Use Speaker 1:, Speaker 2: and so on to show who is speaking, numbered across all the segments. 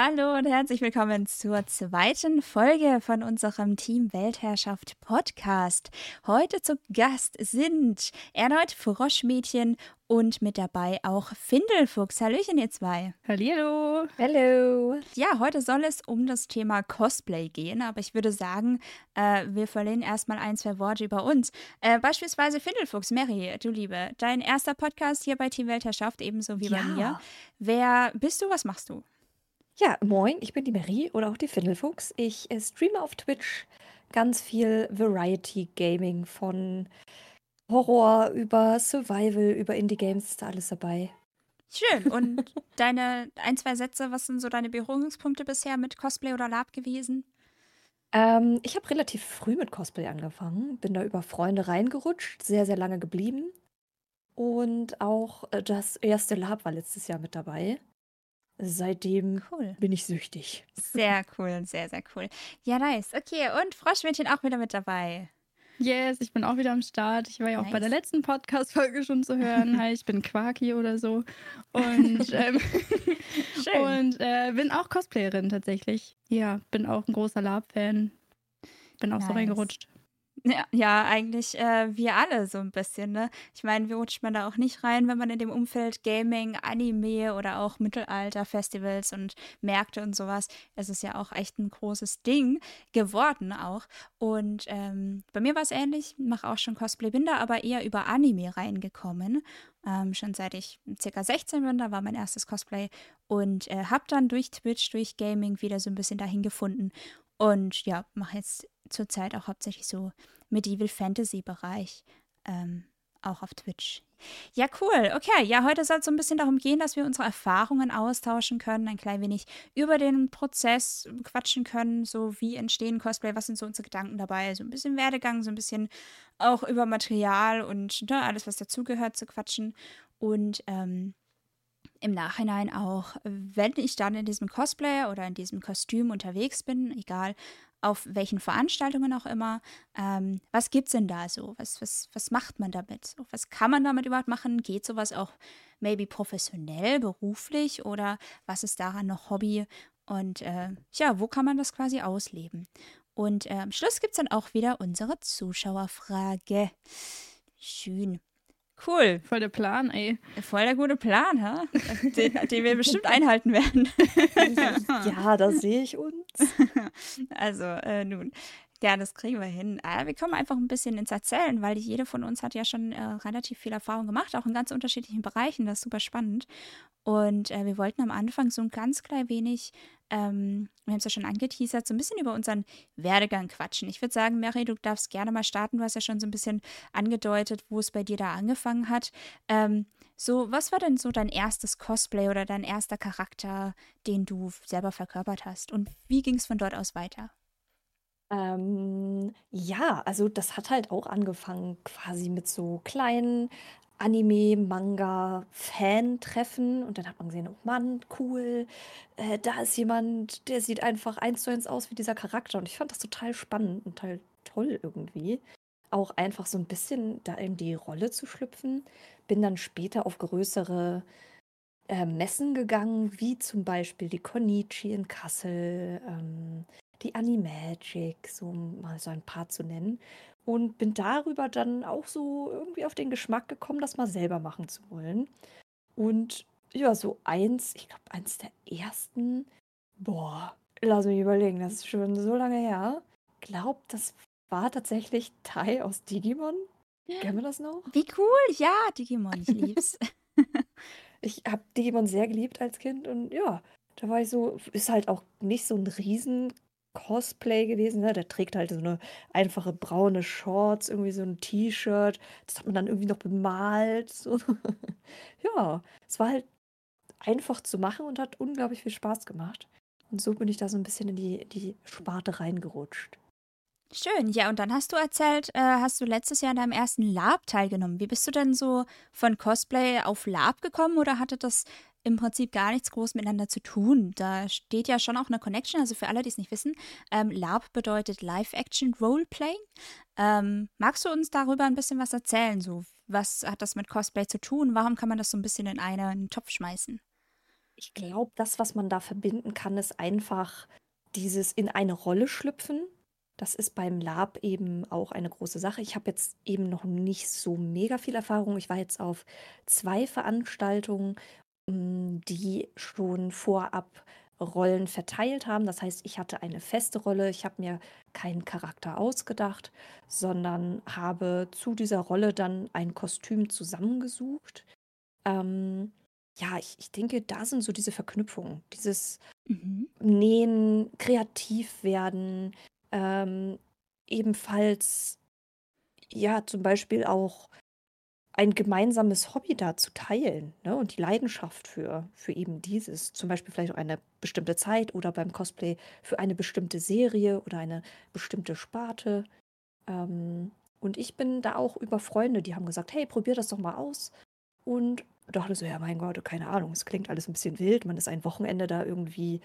Speaker 1: Hallo und herzlich willkommen zur zweiten Folge von unserem Team Weltherrschaft Podcast. Heute zu Gast sind erneut Froschmädchen und mit dabei auch Findelfuchs. Hallöchen, ihr zwei.
Speaker 2: Hallihallo.
Speaker 3: Hallo.
Speaker 1: Ja, heute soll es um das Thema Cosplay gehen, aber ich würde sagen, äh, wir verlieren erstmal ein, zwei Worte über uns. Äh, beispielsweise Findelfuchs, Mary, du Liebe, dein erster Podcast hier bei Team Weltherrschaft, ebenso wie
Speaker 3: ja.
Speaker 1: bei mir. Wer bist du, was machst du?
Speaker 3: Ja, moin, ich bin die Mary oder auch die Findelfuchs. Ich äh, streame auf Twitch ganz viel Variety Gaming von Horror über Survival, über Indie-Games, ist da alles dabei.
Speaker 1: Schön. Und deine ein, zwei Sätze, was sind so deine Berührungspunkte bisher mit Cosplay oder Lab gewesen?
Speaker 3: Ähm, ich habe relativ früh mit Cosplay angefangen, bin da über Freunde reingerutscht, sehr, sehr lange geblieben. Und auch äh, das erste Lab war letztes Jahr mit dabei. Seitdem
Speaker 1: Cool.
Speaker 3: bin ich süchtig.
Speaker 1: Sehr cool, sehr, sehr cool. Ja, nice. Okay, und Froschmädchen auch wieder mit dabei.
Speaker 2: Yes, ich bin auch wieder am Start. Ich war ja auch bei der
Speaker 1: Nice.
Speaker 2: letzten Podcast-Folge schon zu hören. Hi, ich bin Quarky oder so. Und, ähm,
Speaker 1: Schön.
Speaker 2: und äh, bin auch Cosplayerin tatsächlich. Ja, bin auch ein großer Lab-Fan. Bin auch so
Speaker 1: Nice.
Speaker 2: reingerutscht.
Speaker 1: Ja, ja eigentlich äh, wir alle so ein bisschen, ne? Ich meine, wie rutscht man da auch nicht rein, wenn man in dem Umfeld Gaming, Anime oder auch Mittelalter-Festivals und Märkte und sowas, es ist ja auch echt ein großes Ding geworden auch. Und ähm, bei mir war es ähnlich, mache auch schon Cosplay, bin da aber eher über Anime reingekommen. Ähm, schon seit ich circa 16 bin, da war mein erstes Cosplay und äh, habe dann durch Twitch, durch Gaming wieder so ein bisschen dahin gefunden. Und ja, mache jetzt zurzeit auch hauptsächlich so Medieval Fantasy Bereich, ähm, auch auf Twitch. Ja, cool. Okay, ja, heute soll es so ein bisschen darum gehen, dass wir unsere Erfahrungen austauschen können, ein klein wenig über den Prozess quatschen können, so wie entstehen Cosplay, was sind so unsere Gedanken dabei, so ein bisschen Werdegang, so ein bisschen auch über Material und ne, alles, was dazugehört, zu quatschen. Und ähm, im Nachhinein auch, wenn ich dann in diesem Cosplay oder in diesem Kostüm unterwegs bin, egal auf welchen Veranstaltungen auch immer, ähm, was gibt's denn da so? Was, was, was macht man damit? Was kann man damit überhaupt machen? Geht sowas auch maybe professionell, beruflich oder was ist daran noch Hobby? Und äh, ja, wo kann man das quasi ausleben? Und äh, am Schluss gibt's dann auch wieder unsere Zuschauerfrage. Schön. Cool.
Speaker 2: Voll der Plan, ey.
Speaker 1: Voll der gute Plan, ha? Den, den wir bestimmt einhalten werden.
Speaker 3: Ja, da sehe ich uns.
Speaker 1: Also, äh, nun. Ja, das kriegen wir hin. Aber wir kommen einfach ein bisschen ins Erzählen, weil jede von uns hat ja schon äh, relativ viel Erfahrung gemacht, auch in ganz unterschiedlichen Bereichen. Das ist super spannend. Und äh, wir wollten am Anfang so ein ganz klein wenig, ähm, wir haben es ja schon angeteasert, so ein bisschen über unseren Werdegang quatschen. Ich würde sagen, Mary, du darfst gerne mal starten. Du hast ja schon so ein bisschen angedeutet, wo es bei dir da angefangen hat. Ähm, so, was war denn so dein erstes Cosplay oder dein erster Charakter, den du selber verkörpert hast? Und wie ging es von dort aus weiter?
Speaker 3: Ähm, ja, also das hat halt auch angefangen quasi mit so kleinen Anime, Manga, Fan-Treffen und dann hat man gesehen, oh Mann, cool, äh, da ist jemand, der sieht einfach eins zu eins aus wie dieser Charakter und ich fand das total spannend und total toll irgendwie. Auch einfach so ein bisschen da in die Rolle zu schlüpfen. Bin dann später auf größere äh, Messen gegangen, wie zum Beispiel die Konichi in Kassel, ähm, die Animagic, so um mal so ein paar zu nennen. Und bin darüber dann auch so irgendwie auf den Geschmack gekommen, das mal selber machen zu wollen. Und ja, so eins, ich glaube, eins der ersten, boah, lass mich überlegen, das ist schon so lange her. Glaub, das war tatsächlich Tai aus Digimon. Kennen wir das noch?
Speaker 1: Wie cool, ja, Digimon, ich lieb's.
Speaker 3: Ich habe Digimon sehr geliebt als Kind und ja, da war ich so, ist halt auch nicht so ein riesen Cosplay gewesen, ne? Der trägt halt so eine einfache braune Shorts, irgendwie so ein T-Shirt. Das hat man dann irgendwie noch bemalt. So. Ja, es war halt einfach zu machen und hat unglaublich viel Spaß gemacht. Und so bin ich da so ein bisschen in die, die Sparte reingerutscht.
Speaker 1: Schön, ja, und dann hast du erzählt, äh, hast du letztes Jahr an deinem ersten Lab teilgenommen. Wie bist du denn so von Cosplay auf Lab gekommen oder hatte das im Prinzip gar nichts groß miteinander zu tun? Da steht ja schon auch eine Connection, also für alle, die es nicht wissen, ähm, Lab bedeutet Live-Action Roleplaying. Ähm, magst du uns darüber ein bisschen was erzählen? So, was hat das mit Cosplay zu tun? Warum kann man das so ein bisschen in einen Topf schmeißen?
Speaker 3: Ich glaube, das, was man da verbinden kann, ist einfach dieses in eine Rolle schlüpfen. Das ist beim Lab eben auch eine große Sache. Ich habe jetzt eben noch nicht so mega viel Erfahrung. Ich war jetzt auf zwei Veranstaltungen, mm, die schon vorab Rollen verteilt haben. Das heißt, ich hatte eine feste Rolle. Ich habe mir keinen Charakter ausgedacht, sondern habe zu dieser Rolle dann ein Kostüm zusammengesucht. Ähm, ja, ich, ich denke, da sind so diese Verknüpfungen, dieses Mhm. Nähen, kreativ werden, ähm, ebenfalls, ja, zum Beispiel auch ein gemeinsames Hobby da zu teilen, ne? Und die Leidenschaft für, für eben dieses. Zum Beispiel vielleicht auch eine bestimmte Zeit oder beim Cosplay für eine bestimmte Serie oder eine bestimmte Sparte. Ähm, und ich bin da auch über Freunde, die haben gesagt, hey, probier das doch mal aus. Und dachte so, ja, mein Gott, keine Ahnung, es klingt alles ein bisschen wild. Man ist ein Wochenende da irgendwie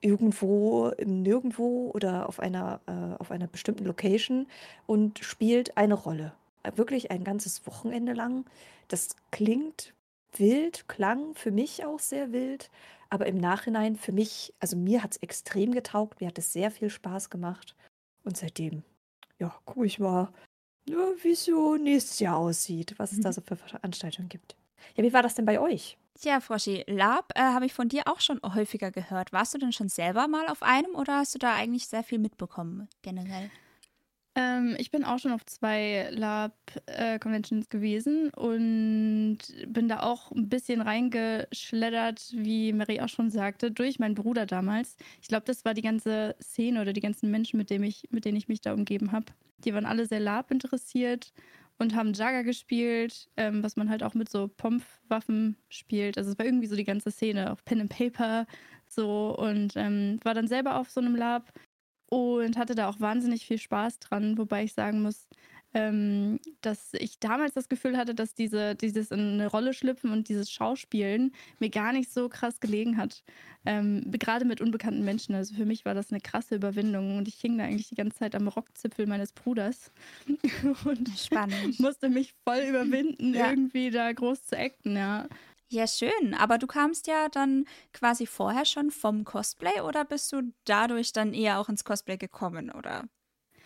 Speaker 3: irgendwo im Nirgendwo oder auf einer, äh, auf einer bestimmten Location und spielt eine Rolle. Wirklich ein ganzes Wochenende lang. Das klingt wild, klang für mich auch sehr wild, aber im Nachhinein für mich, also mir hat es extrem getaugt, mir hat es sehr viel Spaß gemacht und seitdem, ja, gucke ich mal, ja, wie es so nächstes Jahr aussieht, was es da mhm. so für Veranstaltungen gibt. Ja, wie war das denn bei euch?
Speaker 1: Tja, Froschi, Lab äh, habe ich von dir auch schon häufiger gehört. Warst du denn schon selber mal auf einem oder hast du da eigentlich sehr viel mitbekommen, generell?
Speaker 2: Ähm, ich bin auch schon auf zwei Lab-Conventions äh, gewesen und bin da auch ein bisschen reingeschleddert, wie Mary auch schon sagte, durch meinen Bruder damals. Ich glaube, das war die ganze Szene oder die ganzen Menschen, mit, dem ich, mit denen ich mich da umgeben habe. Die waren alle sehr Lab interessiert und haben Jagger gespielt, ähm, was man halt auch mit so Pomp-Waffen spielt. Also es war irgendwie so die ganze Szene, auch Pen and Paper so und ähm, war dann selber auf so einem Lab und hatte da auch wahnsinnig viel Spaß dran, wobei ich sagen muss, ähm, dass ich damals das Gefühl hatte, dass diese, dieses in eine Rolle schlüpfen und dieses Schauspielen mir gar nicht so krass gelegen hat. Ähm, gerade mit unbekannten Menschen. Also für mich war das eine krasse Überwindung und ich hing da eigentlich die ganze Zeit am Rockzipfel meines Bruders und Spannend. musste mich voll überwinden, ja. irgendwie da groß zu acten, ja.
Speaker 1: Ja, schön. Aber du kamst ja dann quasi vorher schon vom Cosplay oder bist du dadurch dann eher auch ins Cosplay gekommen, oder?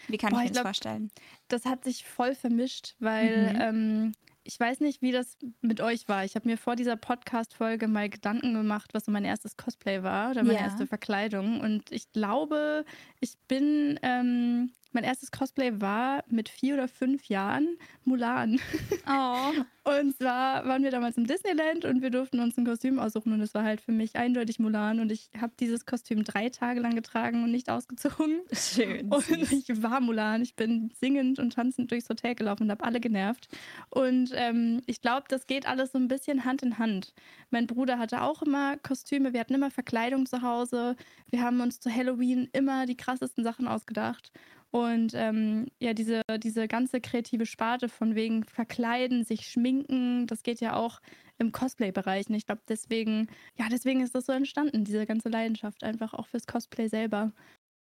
Speaker 1: Wie kann Boah, ich mir das glaub, vorstellen?
Speaker 2: Das hat sich voll vermischt, weil mhm. ähm, ich weiß nicht, wie das mit euch war. Ich habe mir vor dieser Podcast-Folge mal Gedanken gemacht, was so mein erstes Cosplay war oder meine ja. erste Verkleidung. Und ich glaube, ich bin ähm, mein erstes Cosplay war mit vier oder fünf Jahren Mulan. Oh. Und zwar waren wir damals im Disneyland und wir durften uns ein Kostüm aussuchen und es war halt für mich eindeutig Mulan und ich habe dieses Kostüm drei Tage lang getragen und nicht ausgezogen. Schön. Und ich war Mulan. Ich bin singend und tanzend durchs Hotel gelaufen und habe alle genervt. Und ähm, ich glaube, das geht alles so ein bisschen Hand in Hand. Mein Bruder hatte auch immer Kostüme, wir hatten immer Verkleidung zu Hause. Wir haben uns zu Halloween immer die krassesten Sachen ausgedacht. Und ähm, ja, diese, diese ganze kreative Sparte von wegen Verkleiden, sich schminken, das geht ja auch im Cosplay-Bereich. Und ich glaube, deswegen, ja, deswegen ist das so entstanden, diese ganze Leidenschaft einfach auch fürs Cosplay selber.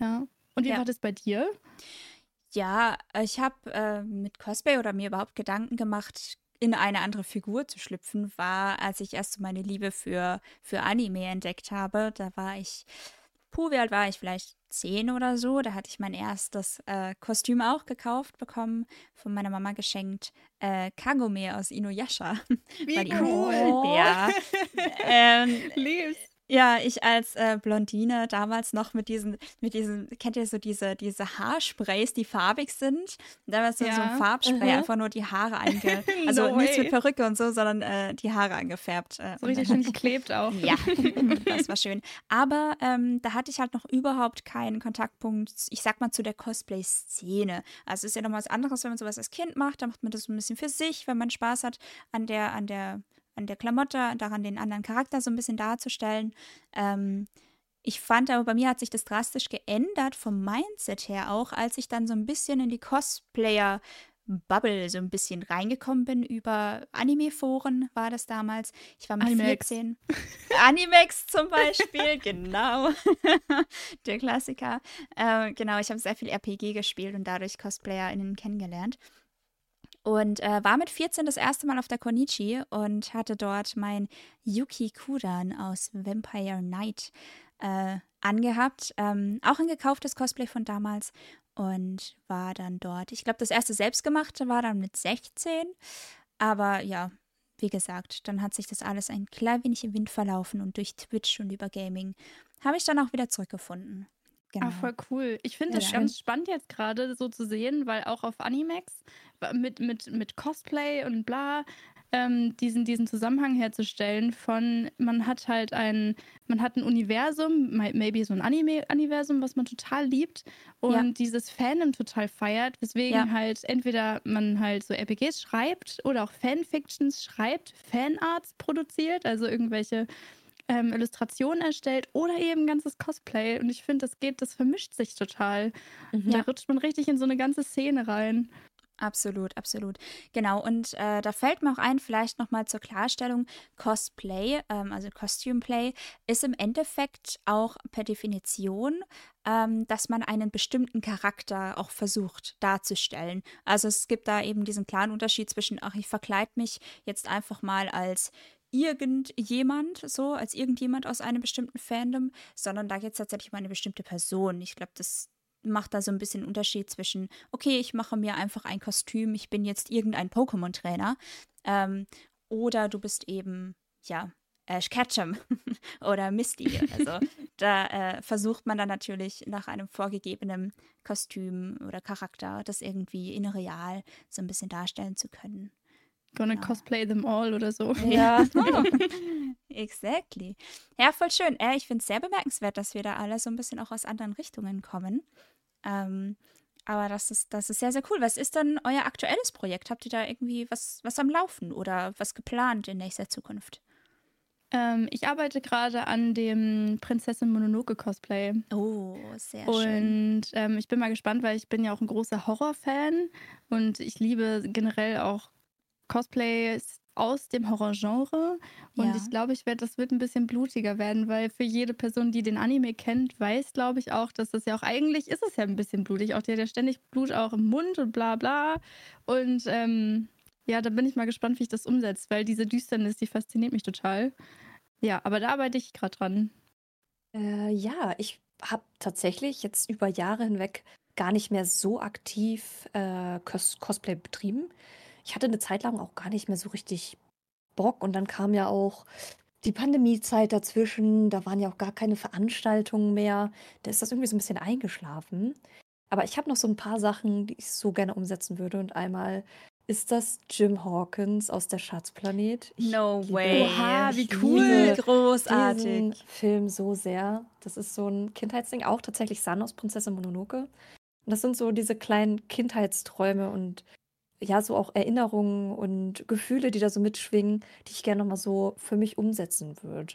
Speaker 2: Ja. Und wie ja. war das bei dir?
Speaker 1: Ja, ich habe äh, mit Cosplay oder mir überhaupt Gedanken gemacht, in eine andere Figur zu schlüpfen, war, als ich erst so meine Liebe für, für Anime entdeckt habe. Da war ich puh, wie alt war ich? Vielleicht zehn oder so. Da hatte ich mein erstes äh, Kostüm auch gekauft bekommen, von meiner Mama geschenkt. Äh, Kagome aus Inuyasha.
Speaker 2: Wie cool.
Speaker 1: Ja. ähm, Lieb's. Ja, ich als äh, Blondine damals noch mit diesen, mit diesen, kennt ihr so diese, diese Haarsprays, die farbig sind? Da war so, ja. so ein Farbspray, uh -huh. einfach nur die Haare einge... Also no nichts mit Perücke und so, sondern äh, die Haare angefärbt.
Speaker 2: Äh, so richtig schön geklebt auch.
Speaker 1: Ja, das war schön. Aber ähm, da hatte ich halt noch überhaupt keinen Kontaktpunkt, ich sag mal, zu der Cosplay-Szene. Also es ist ja noch was anderes, wenn man sowas als Kind macht, da macht man das so ein bisschen für sich, wenn man Spaß hat an der, an der an der Klamotte, daran den anderen Charakter so ein bisschen darzustellen. Ähm, ich fand aber, bei mir hat sich das drastisch geändert vom Mindset her auch, als ich dann so ein bisschen in die Cosplayer Bubble so ein bisschen reingekommen bin über Anime-Foren, war das damals. Ich war mit Animex. 14. Animex zum Beispiel, genau. Der Klassiker. Äh, genau, ich habe sehr viel RPG gespielt und dadurch CosplayerInnen kennengelernt. Und äh, war mit 14 das erste Mal auf der Konichi und hatte dort mein Yuki Kudan aus Vampire Knight äh, angehabt. Ähm, auch ein gekauftes Cosplay von damals und war dann dort. Ich glaube, das erste selbstgemachte war dann mit 16. Aber ja, wie gesagt, dann hat sich das alles ein klein wenig im Wind verlaufen und durch Twitch und über Gaming habe ich dann auch wieder zurückgefunden.
Speaker 2: Genau. Ah, voll cool. Ich finde das ja. ganz spannend jetzt gerade so zu sehen, weil auch auf Animex mit, mit, mit Cosplay und bla, ähm, diesen, diesen Zusammenhang herzustellen von, man hat halt ein, man hat ein Universum, maybe so ein Anime-Universum, was man total liebt und ja. dieses Fandom total feiert, weswegen ja. halt entweder man halt so RPGs schreibt oder auch Fanfictions schreibt, Fanarts produziert, also irgendwelche ähm, Illustrationen erstellt oder eben ganzes Cosplay. Und ich finde, das geht, das vermischt sich total. Mhm. Da rutscht man richtig in so eine ganze Szene rein.
Speaker 1: Absolut, absolut. Genau, und äh, da fällt mir auch ein, vielleicht nochmal zur Klarstellung, Cosplay, ähm, also Costume Play, ist im Endeffekt auch per Definition, ähm, dass man einen bestimmten Charakter auch versucht darzustellen. Also es gibt da eben diesen klaren Unterschied zwischen, ach, ich verkleide mich jetzt einfach mal als irgendjemand, so als irgendjemand aus einem bestimmten Fandom, sondern da geht es tatsächlich um eine bestimmte Person. Ich glaube, das macht da so ein bisschen Unterschied zwischen, okay, ich mache mir einfach ein Kostüm, ich bin jetzt irgendein Pokémon-Trainer, ähm, oder du bist eben, ja, Ash Ketchum oder Misty. Also da äh, versucht man dann natürlich nach einem vorgegebenen Kostüm oder Charakter das irgendwie in real so ein bisschen darstellen zu können.
Speaker 2: Gonna ja. cosplay them all oder so.
Speaker 1: Ja, exactly. Ja, voll schön. Äh, ich finde es sehr bemerkenswert, dass wir da alle so ein bisschen auch aus anderen Richtungen kommen. Ähm, aber das ist, das ist sehr, sehr cool. Was ist dann euer aktuelles Projekt? Habt ihr da irgendwie was, was am Laufen oder was geplant in nächster Zukunft?
Speaker 2: Ähm, ich arbeite gerade an dem Prinzessin Mononoke Cosplay.
Speaker 1: Oh, sehr
Speaker 2: und,
Speaker 1: schön.
Speaker 2: Und ähm, ich bin mal gespannt, weil ich bin ja auch ein großer Horrorfan und ich liebe generell auch Cosplays aus dem Horrorgenre. Und ja. ich glaube, ich werde, das wird ein bisschen blutiger werden, weil für jede Person, die den Anime kennt, weiß, glaube ich, auch, dass das ja auch eigentlich ist es ja ein bisschen blutig. Auch der hat ja ständig Blut auch im Mund und bla bla. Und ähm, ja, da bin ich mal gespannt, wie ich das umsetze, weil diese Düsternis, die fasziniert mich total. Ja, aber da arbeite ich gerade dran.
Speaker 3: Äh, ja, ich habe tatsächlich jetzt über Jahre hinweg gar nicht mehr so aktiv äh, Cos Cosplay betrieben ich hatte eine Zeit lang auch gar nicht mehr so richtig Bock und dann kam ja auch die Pandemiezeit dazwischen, da waren ja auch gar keine Veranstaltungen mehr. Da ist das irgendwie so ein bisschen eingeschlafen. Aber ich habe noch so ein paar Sachen, die ich so gerne umsetzen würde. Und einmal ist das Jim Hawkins aus der Schatzplanet.
Speaker 1: Ich no way. Oha, wie cool. Großartig.
Speaker 3: Film so sehr. Das ist so ein Kindheitsding. Auch tatsächlich San aus Prinzessin Mononoke. Und das sind so diese kleinen Kindheitsträume und ja, so auch Erinnerungen und Gefühle, die da so mitschwingen, die ich gerne noch mal so für mich umsetzen würde.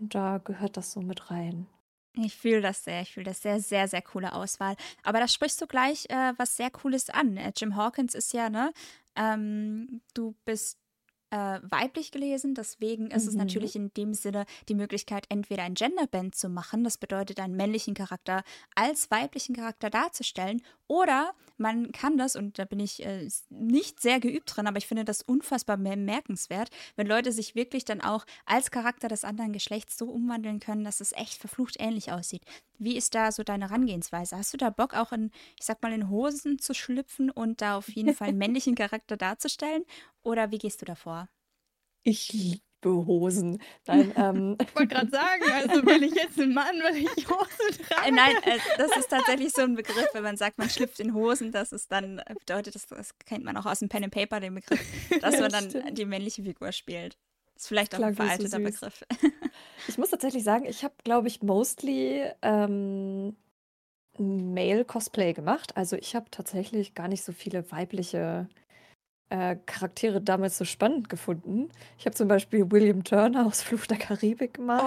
Speaker 3: Und da gehört das so mit rein.
Speaker 1: Ich fühle das sehr, ich fühle das sehr, sehr, sehr coole Auswahl. Aber da sprichst du gleich äh, was sehr Cooles an. Äh, Jim Hawkins ist ja, ne, ähm, du bist äh, weiblich gelesen. Deswegen ist mhm. es natürlich in dem Sinne die Möglichkeit, entweder ein Genderband zu machen, das bedeutet einen männlichen Charakter als weiblichen Charakter darzustellen, oder man kann das, und da bin ich äh, nicht sehr geübt drin, aber ich finde das unfassbar bemerkenswert, wenn Leute sich wirklich dann auch als Charakter des anderen Geschlechts so umwandeln können, dass es echt verflucht ähnlich aussieht. Wie ist da so deine Herangehensweise? Hast du da Bock, auch in, ich sag mal, in Hosen zu schlüpfen und da auf jeden Fall einen männlichen Charakter darzustellen? Oder wie gehst du davor?
Speaker 3: Ich liebe Hosen. Nein, ähm.
Speaker 2: Ich wollte gerade sagen, also will ich jetzt einen Mann, weil ich Hosen trage?
Speaker 1: Nein, äh, das ist tatsächlich so ein Begriff, wenn man sagt, man schlüpft in Hosen, das ist dann, äh, bedeutet, das, das kennt man auch aus dem Pen and Paper, den Begriff, dass ja, man dann stimmt. die männliche Figur spielt. Das ist vielleicht auch ein veralteter so Begriff.
Speaker 3: Ich muss tatsächlich sagen, ich habe, glaube ich, mostly ähm, Male-Cosplay gemacht. Also ich habe tatsächlich gar nicht so viele weibliche äh, Charaktere damals so spannend gefunden. Ich habe zum Beispiel William Turner aus Fluch der Karibik gemacht.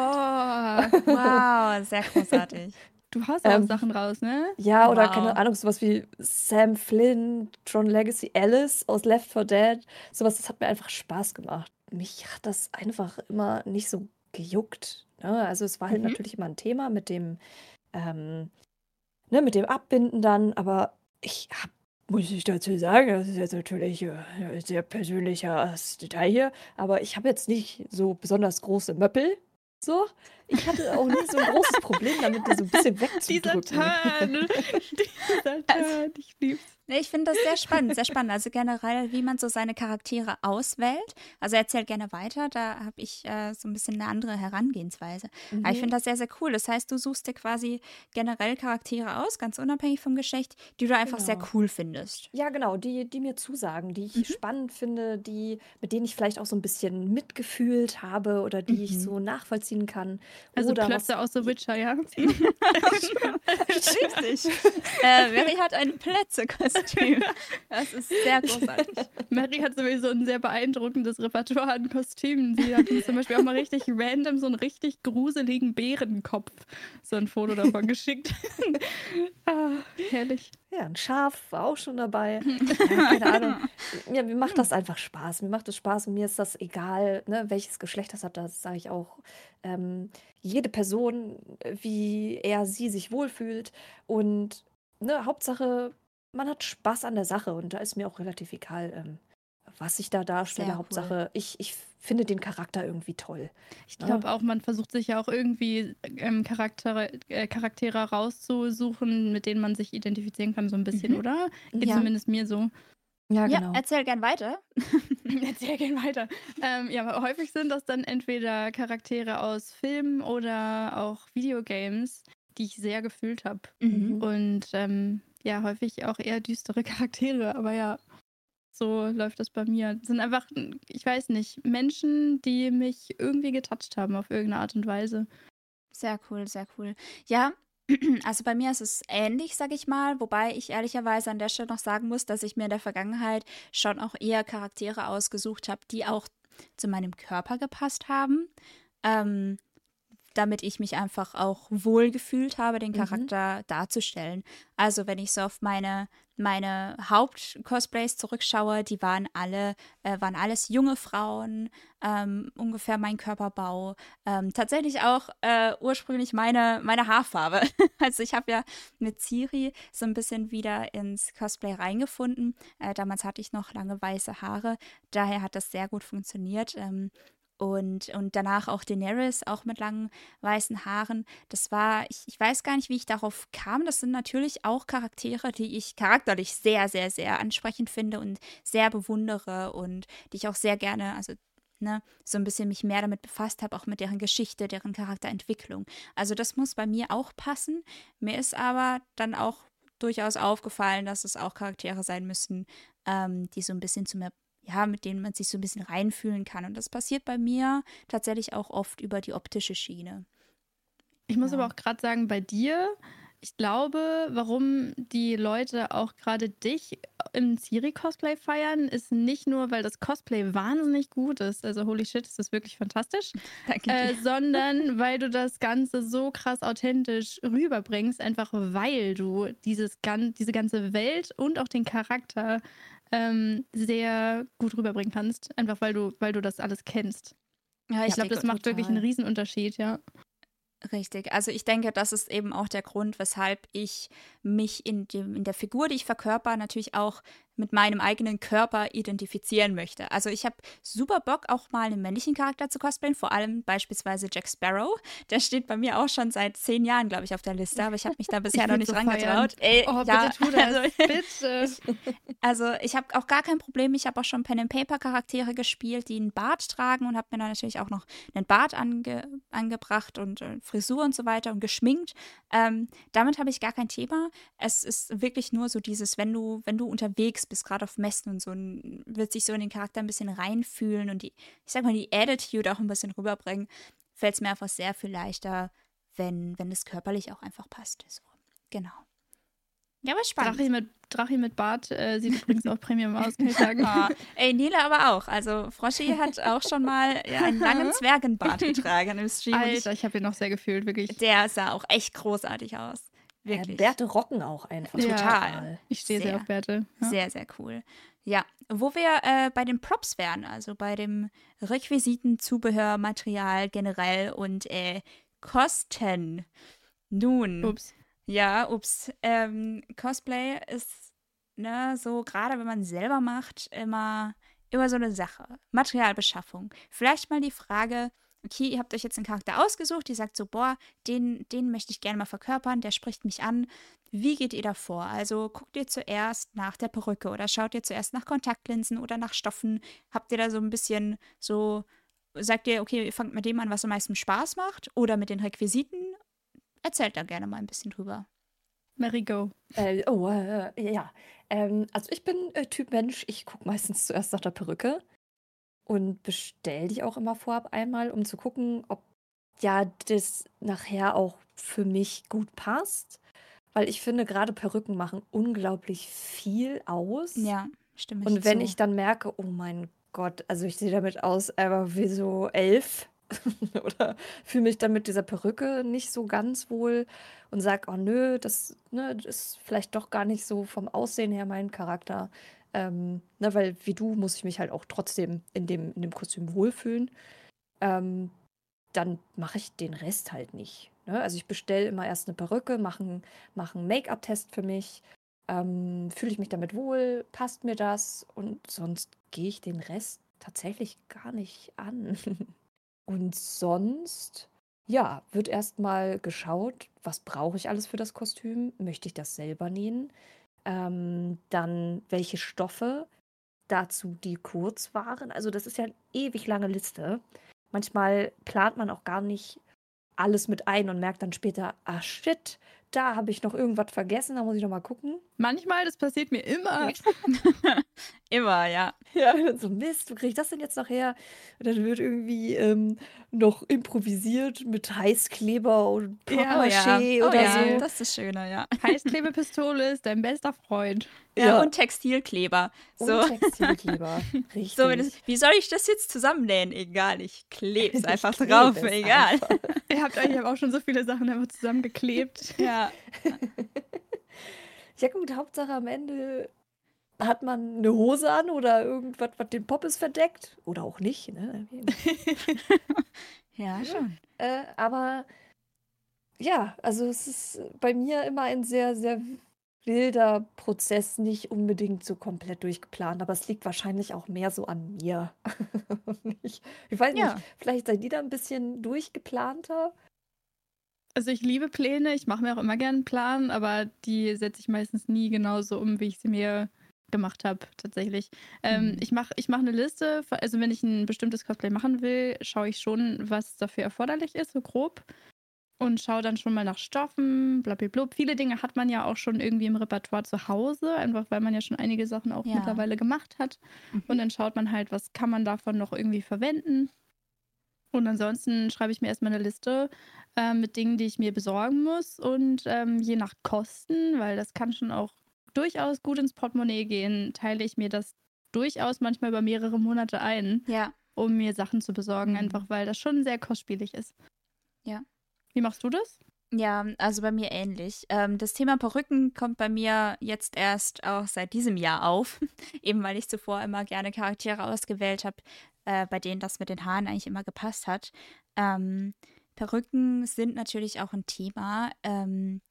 Speaker 1: Oh, wow, sehr großartig.
Speaker 2: Du hast auch ähm, Sachen raus, ne?
Speaker 3: Ja, oder wow. keine Ahnung, sowas wie Sam Flynn, John Legacy Alice aus Left 4 Dead. Sowas, das hat mir einfach Spaß gemacht. Mich hat das einfach immer nicht so gejuckt. Ne? Also es war halt mhm. natürlich immer ein Thema mit dem, ähm, ne, mit dem Abbinden dann, aber ich habe muss ich dazu sagen, das ist jetzt natürlich äh, ein sehr persönlicher Detail hier, aber ich habe jetzt nicht so besonders große Möppel. So. Ich hatte auch nie so ein großes Problem damit, die so ein bisschen wegzudrücken.
Speaker 2: Dieser Turn, dieser Turn, ich lieb's.
Speaker 1: Nee, ich finde das sehr spannend, sehr spannend. Also generell, wie man so seine Charaktere auswählt. Also erzähl gerne weiter, da habe ich äh, so ein bisschen eine andere Herangehensweise. Mhm. Aber ich finde das sehr, sehr cool. Das heißt, du suchst dir quasi generell Charaktere aus, ganz unabhängig vom Geschlecht, die du einfach genau. sehr cool findest.
Speaker 3: Ja, genau, die, die mir zusagen, die ich mhm. spannend finde, die, mit denen ich vielleicht auch so ein bisschen mitgefühlt habe oder die mhm. ich so nachvollziehen kann.
Speaker 2: Also oder Plötze aus The Witcher, ja?
Speaker 1: Richtig. äh, Mary hat ein Plätzekostüm. Kostüm. Das ist sehr großartig.
Speaker 2: Mary hat sowieso ein sehr beeindruckendes Repertoire an Kostümen. Sie hat zum Beispiel auch mal richtig random so einen richtig gruseligen Bärenkopf, so ein Foto davon geschickt. ah, herrlich.
Speaker 3: Ja, ein Schaf war auch schon dabei. Ja, keine Ahnung. Mir, mir, macht das einfach Spaß. Mir macht es Spaß und mir ist das egal, ne, welches Geschlecht das hat. Das sage ich auch. Ähm, jede Person, wie er, sie sich wohlfühlt. Und ne, Hauptsache, man hat Spaß an der Sache und da ist mir auch relativ egal, ähm, was ich da darstelle. Sehr Hauptsache, cool. ich, ich finde den Charakter irgendwie toll.
Speaker 2: Ich glaube ja. auch, man versucht sich ja auch irgendwie ähm, Charaktere, äh, Charaktere rauszusuchen, mit denen man sich identifizieren kann, so ein bisschen, mhm. oder? Geht ja. zumindest mir so.
Speaker 1: Ja, genau. Ja, erzähl gern weiter.
Speaker 2: erzähl gern weiter. Ähm, ja, häufig sind das dann entweder Charaktere aus Filmen oder auch Videogames, die ich sehr gefühlt habe. Mhm. Und ähm, ja häufig auch eher düstere Charaktere, aber ja, so läuft das bei mir. Das sind einfach, ich weiß nicht, Menschen, die mich irgendwie getoucht haben auf irgendeine Art und Weise.
Speaker 1: Sehr cool, sehr cool. Ja, also bei mir ist es ähnlich, sag ich mal, wobei ich ehrlicherweise an der Stelle noch sagen muss, dass ich mir in der Vergangenheit schon auch eher Charaktere ausgesucht habe, die auch zu meinem Körper gepasst haben. Ähm, damit ich mich einfach auch wohl gefühlt habe, den mhm. Charakter mhm. darzustellen. Also wenn ich so auf meine meine Haupt-Cosplays zurückschaue, die waren alle, äh, waren alles junge Frauen, ähm, ungefähr mein Körperbau. Ähm, tatsächlich auch äh, ursprünglich meine, meine Haarfarbe. also ich habe ja mit Ciri so ein bisschen wieder ins Cosplay reingefunden. Äh, damals hatte ich noch lange weiße Haare, daher hat das sehr gut funktioniert. Ähm, und, und danach auch Daenerys, auch mit langen weißen Haaren. Das war, ich, ich weiß gar nicht, wie ich darauf kam. Das sind natürlich auch Charaktere, die ich charakterlich sehr, sehr, sehr ansprechend finde und sehr bewundere und die ich auch sehr gerne, also Ne, so ein bisschen mich mehr damit befasst habe, auch mit deren Geschichte, deren Charakterentwicklung. Also das muss bei mir auch passen. Mir ist aber dann auch durchaus aufgefallen, dass es auch Charaktere sein müssen, ähm, die so ein bisschen zu mir ja, mit denen man sich so ein bisschen reinfühlen kann. Und das passiert bei mir tatsächlich auch oft über die optische Schiene.
Speaker 2: Ich muss ja. aber auch gerade sagen, bei dir, ich glaube, warum die Leute auch gerade dich im Siri-Cosplay feiern, ist nicht nur, weil das Cosplay wahnsinnig gut ist, also holy shit, ist das wirklich fantastisch,
Speaker 1: Danke äh,
Speaker 2: sondern weil du das Ganze so krass authentisch rüberbringst, einfach weil du dieses, diese ganze Welt und auch den Charakter ähm, sehr gut rüberbringen kannst. Einfach weil du, weil du das alles kennst. Ja, ich, ich glaube, das macht total. wirklich einen Riesenunterschied, ja.
Speaker 1: Richtig. Also ich denke, das ist eben auch der Grund, weshalb ich mich in, dem, in der Figur, die ich verkörper, natürlich auch mit meinem eigenen Körper identifizieren möchte. Also ich habe super Bock, auch mal einen männlichen Charakter zu cosplayen, vor allem beispielsweise Jack Sparrow. Der steht bei mir auch schon seit zehn Jahren, glaube ich, auf der Liste, aber ich habe mich da bisher noch nicht so rangetraut.
Speaker 2: Ey, oh, ja, bitte tu das, also, bitte.
Speaker 1: also ich habe auch gar kein Problem. Ich habe auch schon Pen-and-Paper-Charaktere gespielt, die einen Bart tragen und habe mir dann natürlich auch noch einen Bart ange angebracht und äh, Frisur und so weiter und geschminkt. Ähm, damit habe ich gar kein Thema. Es ist wirklich nur so dieses, wenn du, wenn du unterwegs bist, gerade auf Messen und so, wird sich so in den Charakter ein bisschen reinfühlen und die, ich sag mal, die Attitude auch ein bisschen rüberbringen, fällt es mir einfach sehr viel leichter, wenn, wenn es körperlich auch einfach passt. So, genau.
Speaker 2: Ja, aber spannend. Drachi mit, Drachi mit Bart äh, sieht übrigens auch Premium aus, kann ich sagen. Oh,
Speaker 1: ey, Nele aber auch. Also Froschi hat auch schon mal ja, einen langen Zwergenbart getragen im Stream.
Speaker 2: Alter, ich habe ihn noch sehr gefühlt, wirklich.
Speaker 1: Der sah auch echt großartig aus. Wirklich.
Speaker 3: Ja, Bärte rocken auch einfach.
Speaker 1: Ja, Total.
Speaker 2: Ich stehe sehr, sehr, auf Bärte.
Speaker 1: Ja. Sehr, sehr cool. Ja, wo wir äh, bei den Props wären, also bei dem Requisiten, Zubehör, Material generell und äh, Kosten. Nun.
Speaker 2: Ups.
Speaker 1: Ja, ups. Ähm, Cosplay ist ne, so gerade wenn man selber macht, immer, immer so eine Sache. Materialbeschaffung. Vielleicht mal die Frage, okay, ihr habt euch jetzt einen Charakter ausgesucht, die sagt so, boah, den, den möchte ich gerne mal verkörpern, der spricht mich an. Wie geht ihr da vor? Also guckt ihr zuerst nach der Perücke oder schaut ihr zuerst nach Kontaktlinsen oder nach Stoffen? Habt ihr da so ein bisschen so, sagt ihr, okay, ihr fangt mit dem an, was am meisten Spaß macht oder mit den Requisiten? Erzählt da gerne mal ein bisschen drüber.
Speaker 2: Mary go.
Speaker 3: Äh, oh, äh, ja. Ähm, also ich bin äh, Typ Mensch, ich gucke meistens zuerst nach der Perücke und bestelle die auch immer vorab einmal, um zu gucken, ob ja das nachher auch für mich gut passt. Weil ich finde, gerade Perücken machen unglaublich viel aus.
Speaker 1: Ja, stimmt.
Speaker 3: Und wenn zu. ich dann merke, oh mein Gott, also ich sehe damit aus, einfach wie so elf oder fühle mich dann mit dieser Perücke nicht so ganz wohl und sage, oh nö, das, ne, das ist vielleicht doch gar nicht so vom Aussehen her mein Charakter. Ähm, ne, weil wie du muss ich mich halt auch trotzdem in dem, in dem Kostüm wohlfühlen. Ähm, dann mache ich den Rest halt nicht. Ne? Also ich bestelle immer erst eine Perücke, mache einen mach Make-up-Test für mich. Ähm, Fühle ich mich damit wohl? Passt mir das? Und sonst gehe ich den Rest tatsächlich gar nicht an. Und sonst, ja, wird erstmal geschaut, was brauche ich alles für das Kostüm? Möchte ich das selber nähen? Ähm, dann welche Stoffe, dazu die kurz waren. Also das ist ja eine ewig lange Liste. Manchmal plant man auch gar nicht alles mit ein und merkt dann später, ah shit, da habe ich noch irgendwas vergessen, da muss ich noch mal gucken.
Speaker 2: Manchmal, das passiert mir immer.
Speaker 1: immer, ja.
Speaker 3: Ja, so Mist, wo kriege ich das denn jetzt noch her? Und dann wird irgendwie ähm, noch improvisiert mit Heißkleber und Pappmaché ja, oh, oder ja. so.
Speaker 1: Das ist schöner, ja.
Speaker 2: Heißklebepistole ist dein bester Freund.
Speaker 1: Ja, ja. und Textilkleber. So.
Speaker 3: Und Textilkleber, richtig.
Speaker 1: So, wie soll ich das jetzt zusammennähen? Egal, ich klebe es einfach drauf, egal. Einfach.
Speaker 2: Ihr habt eigentlich auch schon so viele Sachen einfach zusammengeklebt.
Speaker 1: Ja.
Speaker 3: ja gut, Hauptsache am Ende hat man eine Hose an oder irgendwas, was den Poppes verdeckt. Oder auch nicht, ne?
Speaker 1: ja, schon.
Speaker 3: Äh, aber ja, also es ist bei mir immer ein sehr, sehr wilder Prozess, nicht unbedingt so komplett durchgeplant, aber es liegt wahrscheinlich auch mehr so an mir. ich, ich weiß ja. nicht, vielleicht seid ihr da ein bisschen durchgeplanter.
Speaker 2: Also ich liebe Pläne, ich mache mir auch immer gerne einen Plan, aber die setze ich meistens nie genauso um, wie ich sie mir gemacht habe, tatsächlich. Ähm, mhm. Ich mache ich mach eine Liste, also wenn ich ein bestimmtes Cosplay machen will, schaue ich schon, was dafür erforderlich ist, so grob und schaue dann schon mal nach Stoffen, blablabla. Viele Dinge hat man ja auch schon irgendwie im Repertoire zu Hause, einfach weil man ja schon einige Sachen auch ja. mittlerweile gemacht hat. Mhm. Und dann schaut man halt, was kann man davon noch irgendwie verwenden. Und ansonsten schreibe ich mir erstmal eine Liste äh, mit Dingen, die ich mir besorgen muss. Und ähm, je nach Kosten, weil das kann schon auch durchaus gut ins Portemonnaie gehen, teile ich mir das durchaus manchmal über mehrere Monate ein,
Speaker 1: ja.
Speaker 2: um mir Sachen zu besorgen, mhm. einfach weil das schon sehr kostspielig ist.
Speaker 1: Ja.
Speaker 2: Wie machst du das?
Speaker 1: Ja, also bei mir ähnlich. Ähm, das Thema Perücken kommt bei mir jetzt erst auch seit diesem Jahr auf, eben weil ich zuvor immer gerne Charaktere ausgewählt habe, äh, bei denen das mit den Haaren eigentlich immer gepasst hat. Ähm, Perücken sind natürlich auch ein Thema. Ähm,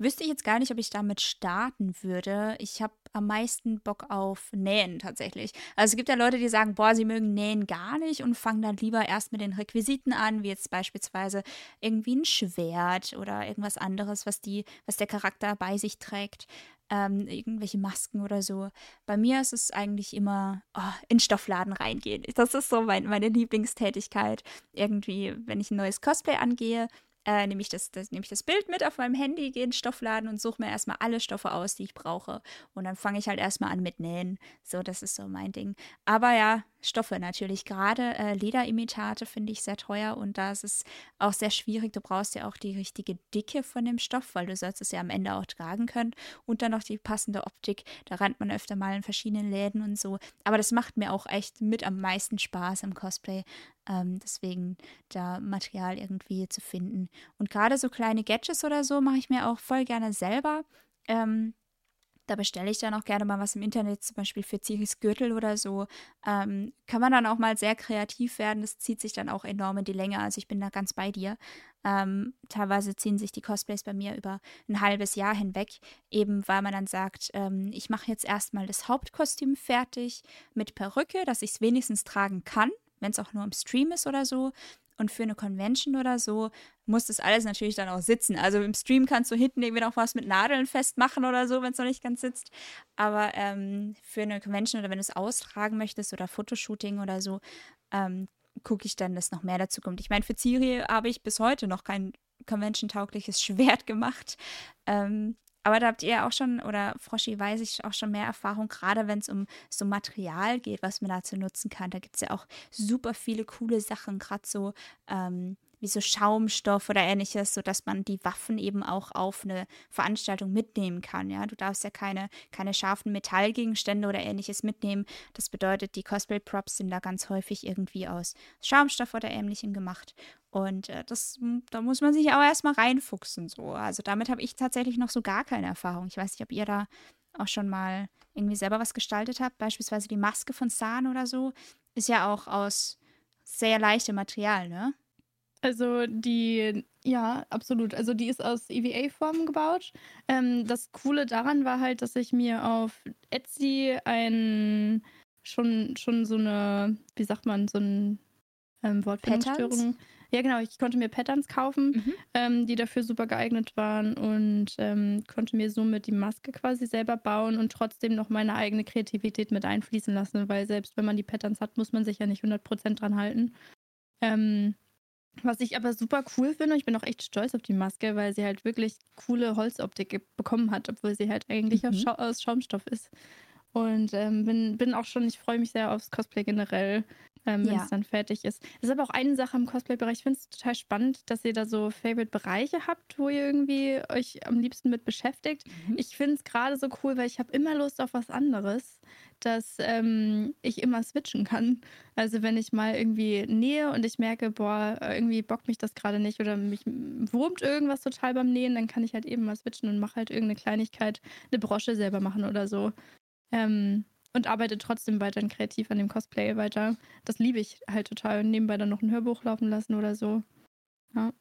Speaker 1: Wüsste ich jetzt gar nicht, ob ich damit starten würde. Ich habe am meisten Bock auf Nähen tatsächlich. Also es gibt ja Leute, die sagen, boah, sie mögen Nähen gar nicht und fangen dann lieber erst mit den Requisiten an, wie jetzt beispielsweise irgendwie ein Schwert oder irgendwas anderes, was die, was der Charakter bei sich trägt. Ähm, irgendwelche Masken oder so. Bei mir ist es eigentlich immer oh, in Stoffladen reingehen. Das ist so mein, meine Lieblingstätigkeit. Irgendwie, wenn ich ein neues Cosplay angehe, äh, nehme ich, das, das, nehm ich das Bild mit auf meinem Handy, gehe in den Stoffladen und suche mir erstmal alle Stoffe aus, die ich brauche. Und dann fange ich halt erstmal an mit Nähen. So, das ist so mein Ding. Aber ja, Stoffe natürlich. Gerade äh, Lederimitate finde ich sehr teuer und da ist es auch sehr schwierig. Du brauchst ja auch die richtige Dicke von dem Stoff, weil du sollst es ja am Ende auch tragen können. Und dann noch die passende Optik. Da rennt man öfter mal in verschiedenen Läden und so. Aber das macht mir auch echt mit am meisten Spaß im Cosplay. Ähm, deswegen da Material irgendwie zu finden. Und gerade so kleine Gadgets oder so mache ich mir auch voll gerne selber. Ähm, Da bestelle ich dann auch gerne mal was im Internet, zum Beispiel für Ziris Gürtel oder so. Ähm, kann man dann auch mal sehr kreativ werden. Das zieht sich dann auch enorm in die Länge. Also ich bin da ganz bei dir. Ähm, teilweise ziehen sich die Cosplays bei mir über ein halbes Jahr hinweg, eben weil man dann sagt, ähm, ich mache jetzt erstmal das Hauptkostüm fertig mit Perücke, dass ich es wenigstens tragen kann, wenn es auch nur im Stream ist oder so. Und für eine Convention oder so muss das alles natürlich dann auch sitzen. Also im Stream kannst du hinten irgendwie noch was mit Nadeln festmachen oder so, wenn es noch nicht ganz sitzt. Aber ähm, für eine Convention oder wenn du es austragen möchtest oder Fotoshooting oder so, ähm, gucke ich dann, dass noch mehr dazu kommt. Ich meine, für Ciri habe ich bis heute noch kein convention-taugliches Schwert gemacht. Ähm, aber da habt ihr auch schon, oder Froschi weiß ich auch schon mehr Erfahrung, gerade wenn es um so Material geht, was man dazu nutzen kann. Da gibt es ja auch super viele coole Sachen, gerade so ähm, wie so Schaumstoff oder ähnliches, sodass man die Waffen eben auch auf eine Veranstaltung mitnehmen kann. Ja, du darfst ja keine, keine scharfen Metallgegenstände oder ähnliches mitnehmen. Das bedeutet, die Cosplay-Props sind da ganz häufig irgendwie aus Schaumstoff oder ähnlichem gemacht. Und äh, das, hm, da muss man sich auch erstmal reinfuchsen. So. Also damit habe ich tatsächlich noch so gar keine Erfahrung. Ich weiß nicht, ob ihr da auch schon mal irgendwie selber was gestaltet habt. Beispielsweise die Maske von Sahn oder so. Ist ja auch aus sehr leichtem Material, ne?
Speaker 2: Also die, ja, absolut. Also die ist aus EVA-Formen gebaut. Ähm, das Coole daran war halt, dass ich mir auf Etsy ein schon, schon so eine, wie sagt man, so ein ähm, Wortfindungsstörung. Ja, genau. Ich konnte mir Patterns kaufen, mhm. ähm, die dafür super geeignet waren und ähm, konnte mir somit die Maske quasi selber bauen und trotzdem noch meine eigene Kreativität mit einfließen lassen, weil selbst wenn man die Patterns hat, muss man sich ja nicht 100% dran halten. Ähm, was ich aber super cool finde, ich bin auch echt stolz auf die Maske, weil sie halt wirklich coole Holzoptik bekommen hat, obwohl sie halt eigentlich mhm. Aus Schaumstoff ist. Und ähm, bin, bin auch schon, ich freue mich sehr aufs Cosplay generell, ähm, wenn ja. es dann fertig ist. Das ist aber auch eine Sache im Cosplay-Bereich. Ich finde es total spannend, dass ihr da so Favorite-Bereiche habt, wo ihr irgendwie euch am liebsten mit beschäftigt. Mhm. Ich finde es gerade so cool, weil ich habe immer Lust auf was anderes dass ähm, ich immer switchen kann. Also wenn ich mal irgendwie nähe und ich merke, boah, irgendwie bockt mich das gerade nicht oder mich wurmt irgendwas total beim Nähen, dann kann ich halt eben mal switchen und mache halt irgendeine Kleinigkeit, eine Brosche selber machen oder so. Ähm, und arbeite trotzdem weiterhin kreativ an dem Cosplay weiter. Das liebe ich halt total. Und nebenbei dann noch ein Hörbuch laufen lassen oder so. Ja.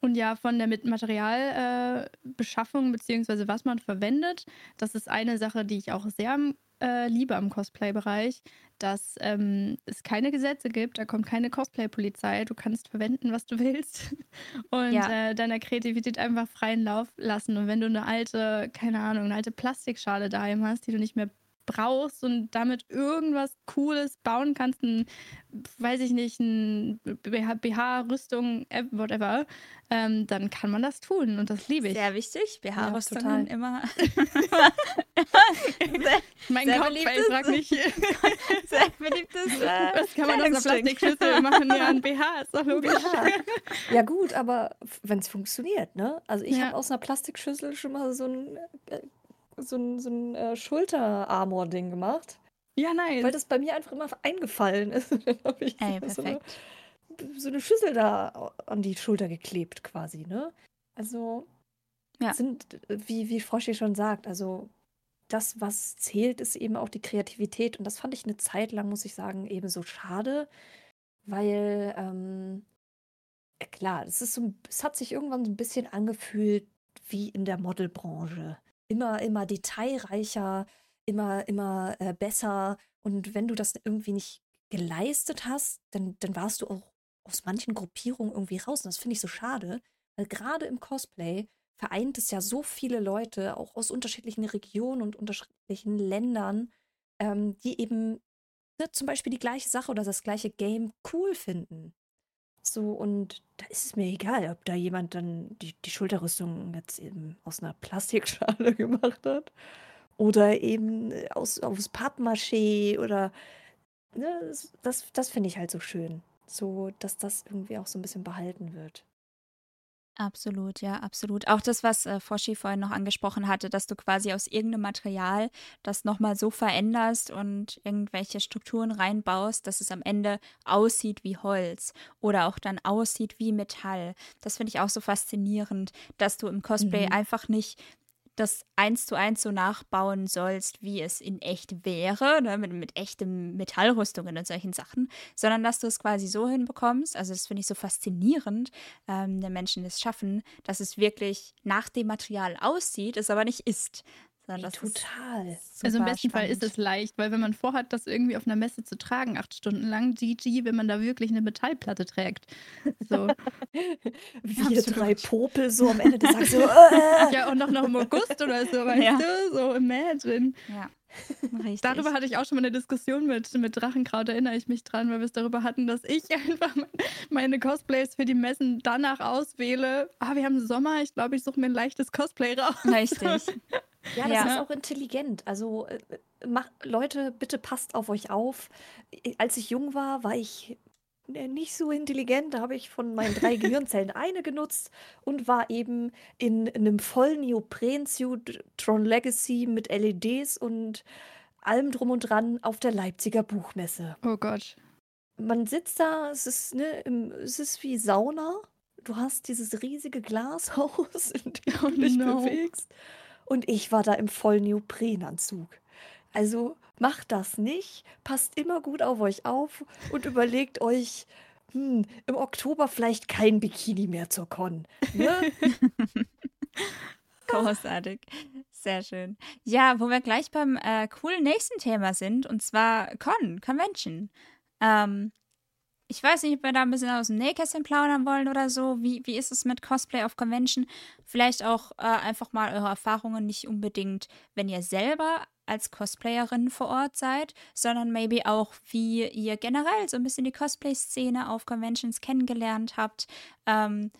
Speaker 2: Und ja, von der Materialbeschaffung äh, beziehungsweise was man verwendet, das ist eine Sache, die ich auch sehr äh, liebe am Cosplay-Bereich, dass ähm, es keine Gesetze gibt, da kommt keine Cosplay-Polizei, du kannst verwenden, was du willst und ja. äh, deiner Kreativität einfach freien Lauf lassen. Und wenn du eine alte, keine Ahnung, eine alte Plastikschale daheim hast, die du nicht mehr brauchst und damit irgendwas Cooles bauen kannst, ein, weiß ich nicht, ein BH-Rüstung, äh, whatever, ähm, dann kann man das tun und das liebe ich.
Speaker 1: Sehr wichtig, BH-Rüstungen ja, immer.
Speaker 2: mein Kopf, ey, frag mich.
Speaker 1: sehr beliebtes. Äh,
Speaker 2: Was kann man aus einer Plastikschüssel machen? Ja, ein BH, ist doch logisch.
Speaker 3: Ja, gut, aber wenn es funktioniert, ne? Also ich ja. habe aus einer Plastikschüssel schon mal so ein äh, so ein, so ein äh, Schulter-Armor-Ding gemacht.
Speaker 2: Ja, nice.
Speaker 3: Weil das bei mir einfach immer eingefallen ist. dann habe ich
Speaker 1: Ey, so, eine,
Speaker 3: so, eine, Schüssel da an die Schulter geklebt, quasi, ne? Also ja. sind, wie, wie Froschi schon sagt, also das, was zählt, ist eben auch die Kreativität. Und das fand ich eine Zeit lang, muss ich sagen, eben so schade, weil, ähm, klar, es, ist so, es hat sich irgendwann so ein bisschen angefühlt wie in der Modelbranche immer, immer detailreicher, immer, immer äh, besser. Und wenn du das irgendwie nicht geleistet hast, dann, dann warst du auch aus manchen Gruppierungen irgendwie raus. Und das finde ich so schade, weil gerade im Cosplay vereint es ja so viele Leute, auch aus unterschiedlichen Regionen und unterschiedlichen Ländern, ähm, die eben ne, zum Beispiel die gleiche Sache oder das gleiche Game cool finden. So, und da ist es mir egal, ob da jemand dann die, die Schulterrüstung jetzt eben aus einer Plastikschale gemacht hat oder eben aus, aus Pappmaché oder ne, das, das finde ich halt so schön. So, dass das irgendwie auch so ein bisschen behalten wird.
Speaker 1: Absolut, ja, absolut. Auch das, was äh, Foschi vorhin noch angesprochen hatte, dass du quasi aus irgendeinem Material das nochmal so veränderst und irgendwelche Strukturen reinbaust, dass es am Ende aussieht wie Holz oder auch dann aussieht wie Metall. Das finde ich auch so faszinierend, dass du im Cosplay mhm. einfach nicht das eins zu eins so nachbauen sollst, wie es in echt wäre, ne, mit, mit echten Metallrüstungen und solchen Sachen, sondern dass du es quasi so hinbekommst, also das finde ich so faszinierend, ähm, der Menschen das schaffen, dass es wirklich nach dem Material aussieht, es aber nicht ist.
Speaker 3: Ja, total.
Speaker 2: Also im besten spannend. Fall ist es leicht, weil wenn man vorhat, das irgendwie auf einer Messe zu tragen, acht Stunden lang, GG, wenn man da wirklich eine Metallplatte trägt. So.
Speaker 3: Wir drei Popel so am Ende des Tages so. Äh.
Speaker 2: Ja, und noch, noch im August oder so, weißt ja. du? So, imagine.
Speaker 1: Ja.
Speaker 2: Richtig. Darüber hatte ich auch schon mal eine Diskussion mit, mit Drachenkraut, erinnere ich mich dran, weil wir es darüber hatten, dass ich einfach meine Cosplays für die Messen danach auswähle. Ah, wir haben Sommer, ich glaube, ich suche mir ein leichtes Cosplay raus.
Speaker 1: Richtig.
Speaker 3: Ja, das ja. ist auch intelligent. Also äh, mach, Leute, bitte passt auf euch auf. Als ich jung war, war ich äh, nicht so intelligent. Da habe ich von meinen drei Gehirnzellen eine genutzt und war eben in, in einem vollen Neopren-Suit Tron Legacy mit LEDs und allem drum und dran auf der Leipziger Buchmesse.
Speaker 2: Oh Gott.
Speaker 3: Man sitzt da, es ist, ne, im, es ist wie Sauna. Du hast dieses riesige Glashaus, in dem oh, du dich no. bewegst. Und ich war da im vollen Neoprenanzug. Also macht das nicht, passt immer gut auf euch auf und überlegt euch, hm, im Oktober vielleicht kein Bikini mehr zur Con. Ne?
Speaker 1: Großartig. Sehr schön. Ja, wo wir gleich beim äh, coolen nächsten Thema sind, und zwar Con, Convention. Ähm, ich weiß nicht, ob wir da ein bisschen aus dem Nähkästchen plaudern wollen oder so. Wie, wie ist es mit Cosplay auf Convention? Vielleicht auch äh, einfach mal eure Erfahrungen nicht unbedingt, wenn ihr selber als Cosplayerin vor Ort seid, sondern maybe auch, wie ihr generell so ein bisschen die Cosplay-Szene auf Conventions kennengelernt habt, ähm,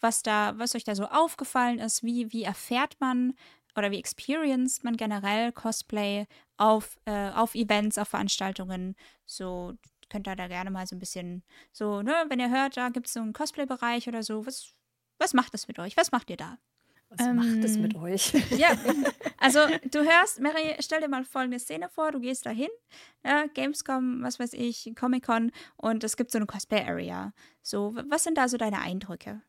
Speaker 1: was da, was euch da so aufgefallen ist, wie, wie erfährt man oder wie experienced man generell Cosplay auf, äh, auf Events, auf Veranstaltungen, so könnt ihr da gerne mal so ein bisschen so, ne, wenn ihr hört, da gibt es so einen Cosplay-Bereich oder so, was, was macht das mit euch? Was macht ihr da?
Speaker 3: Was ähm, macht es mit euch?
Speaker 1: Ja, also du hörst, Mary, stell dir mal folgende Szene vor, du gehst dahin, ja, Gamescom, was weiß ich, Comic-Con und es gibt so eine Cosplay-Area. So, was sind da so deine Eindrücke?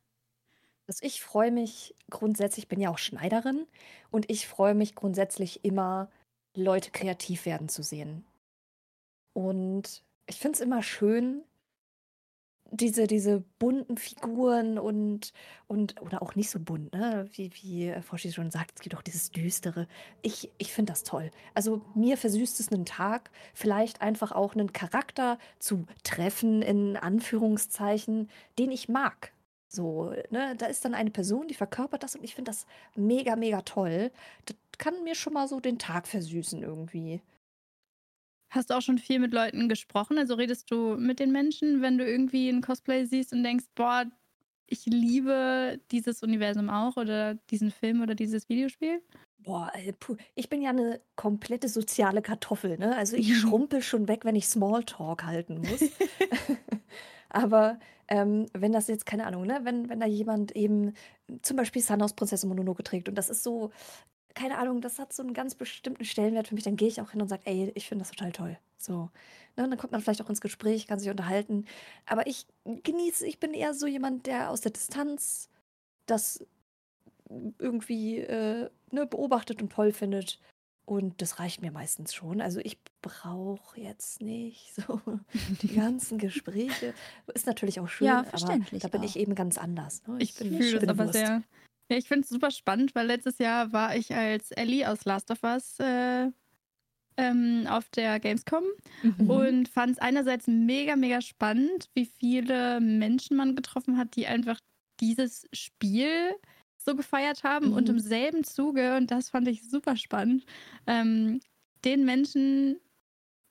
Speaker 3: Also ich freue mich grundsätzlich, ich bin ja auch Schneiderin und ich freue mich grundsätzlich immer, Leute kreativ werden zu sehen. Und ich finde es immer schön, diese, diese bunten Figuren und, und oder auch nicht so bunt, ne? Wie, wie Foschi schon sagt, es gibt auch dieses Düstere. Ich, ich finde das toll. Also mir versüßt es einen Tag, vielleicht einfach auch einen Charakter zu treffen, in Anführungszeichen, den ich mag. So, ne, da ist dann eine Person, die verkörpert das und ich finde das mega, mega toll. Das kann mir schon mal so den Tag versüßen irgendwie.
Speaker 2: Hast du auch schon viel mit Leuten gesprochen? Also redest du mit den Menschen, wenn du irgendwie ein Cosplay siehst und denkst, boah, ich liebe dieses Universum auch oder diesen Film oder dieses Videospiel?
Speaker 3: Boah, äh, ich bin ja eine komplette soziale Kartoffel, ne? Also ich schrumpel schon weg, wenn ich Smalltalk halten muss. Aber ähm, wenn das jetzt, keine Ahnung, ne, wenn, wenn da jemand eben zum Beispiel Sun aus Prinzessin Mononoke trägt und das ist so keine Ahnung, das hat so einen ganz bestimmten Stellenwert für mich, dann gehe ich auch hin und sage, ey, ich finde das total toll. So. Ne, dann kommt man vielleicht auch ins Gespräch, kann sich unterhalten. Aber ich genieße, ich bin eher so jemand, der aus der Distanz das irgendwie äh, ne, beobachtet und toll findet. Und das reicht mir meistens schon. Also ich brauche jetzt nicht so die ganzen Gespräche. Ist natürlich auch schön, ja, verständlich aber da bin auch. ich eben ganz anders.
Speaker 2: Ne? Ich, ich fühle das aber sehr. Ja, ich finde es super spannend, weil letztes Jahr war ich als Ellie aus Last of Us äh, ähm, auf der Gamescom mhm. und fand es einerseits mega, mega spannend, wie viele Menschen man getroffen hat, die einfach dieses Spiel so gefeiert haben mhm. und im selben Zuge, und das fand ich super spannend, ähm, den Menschen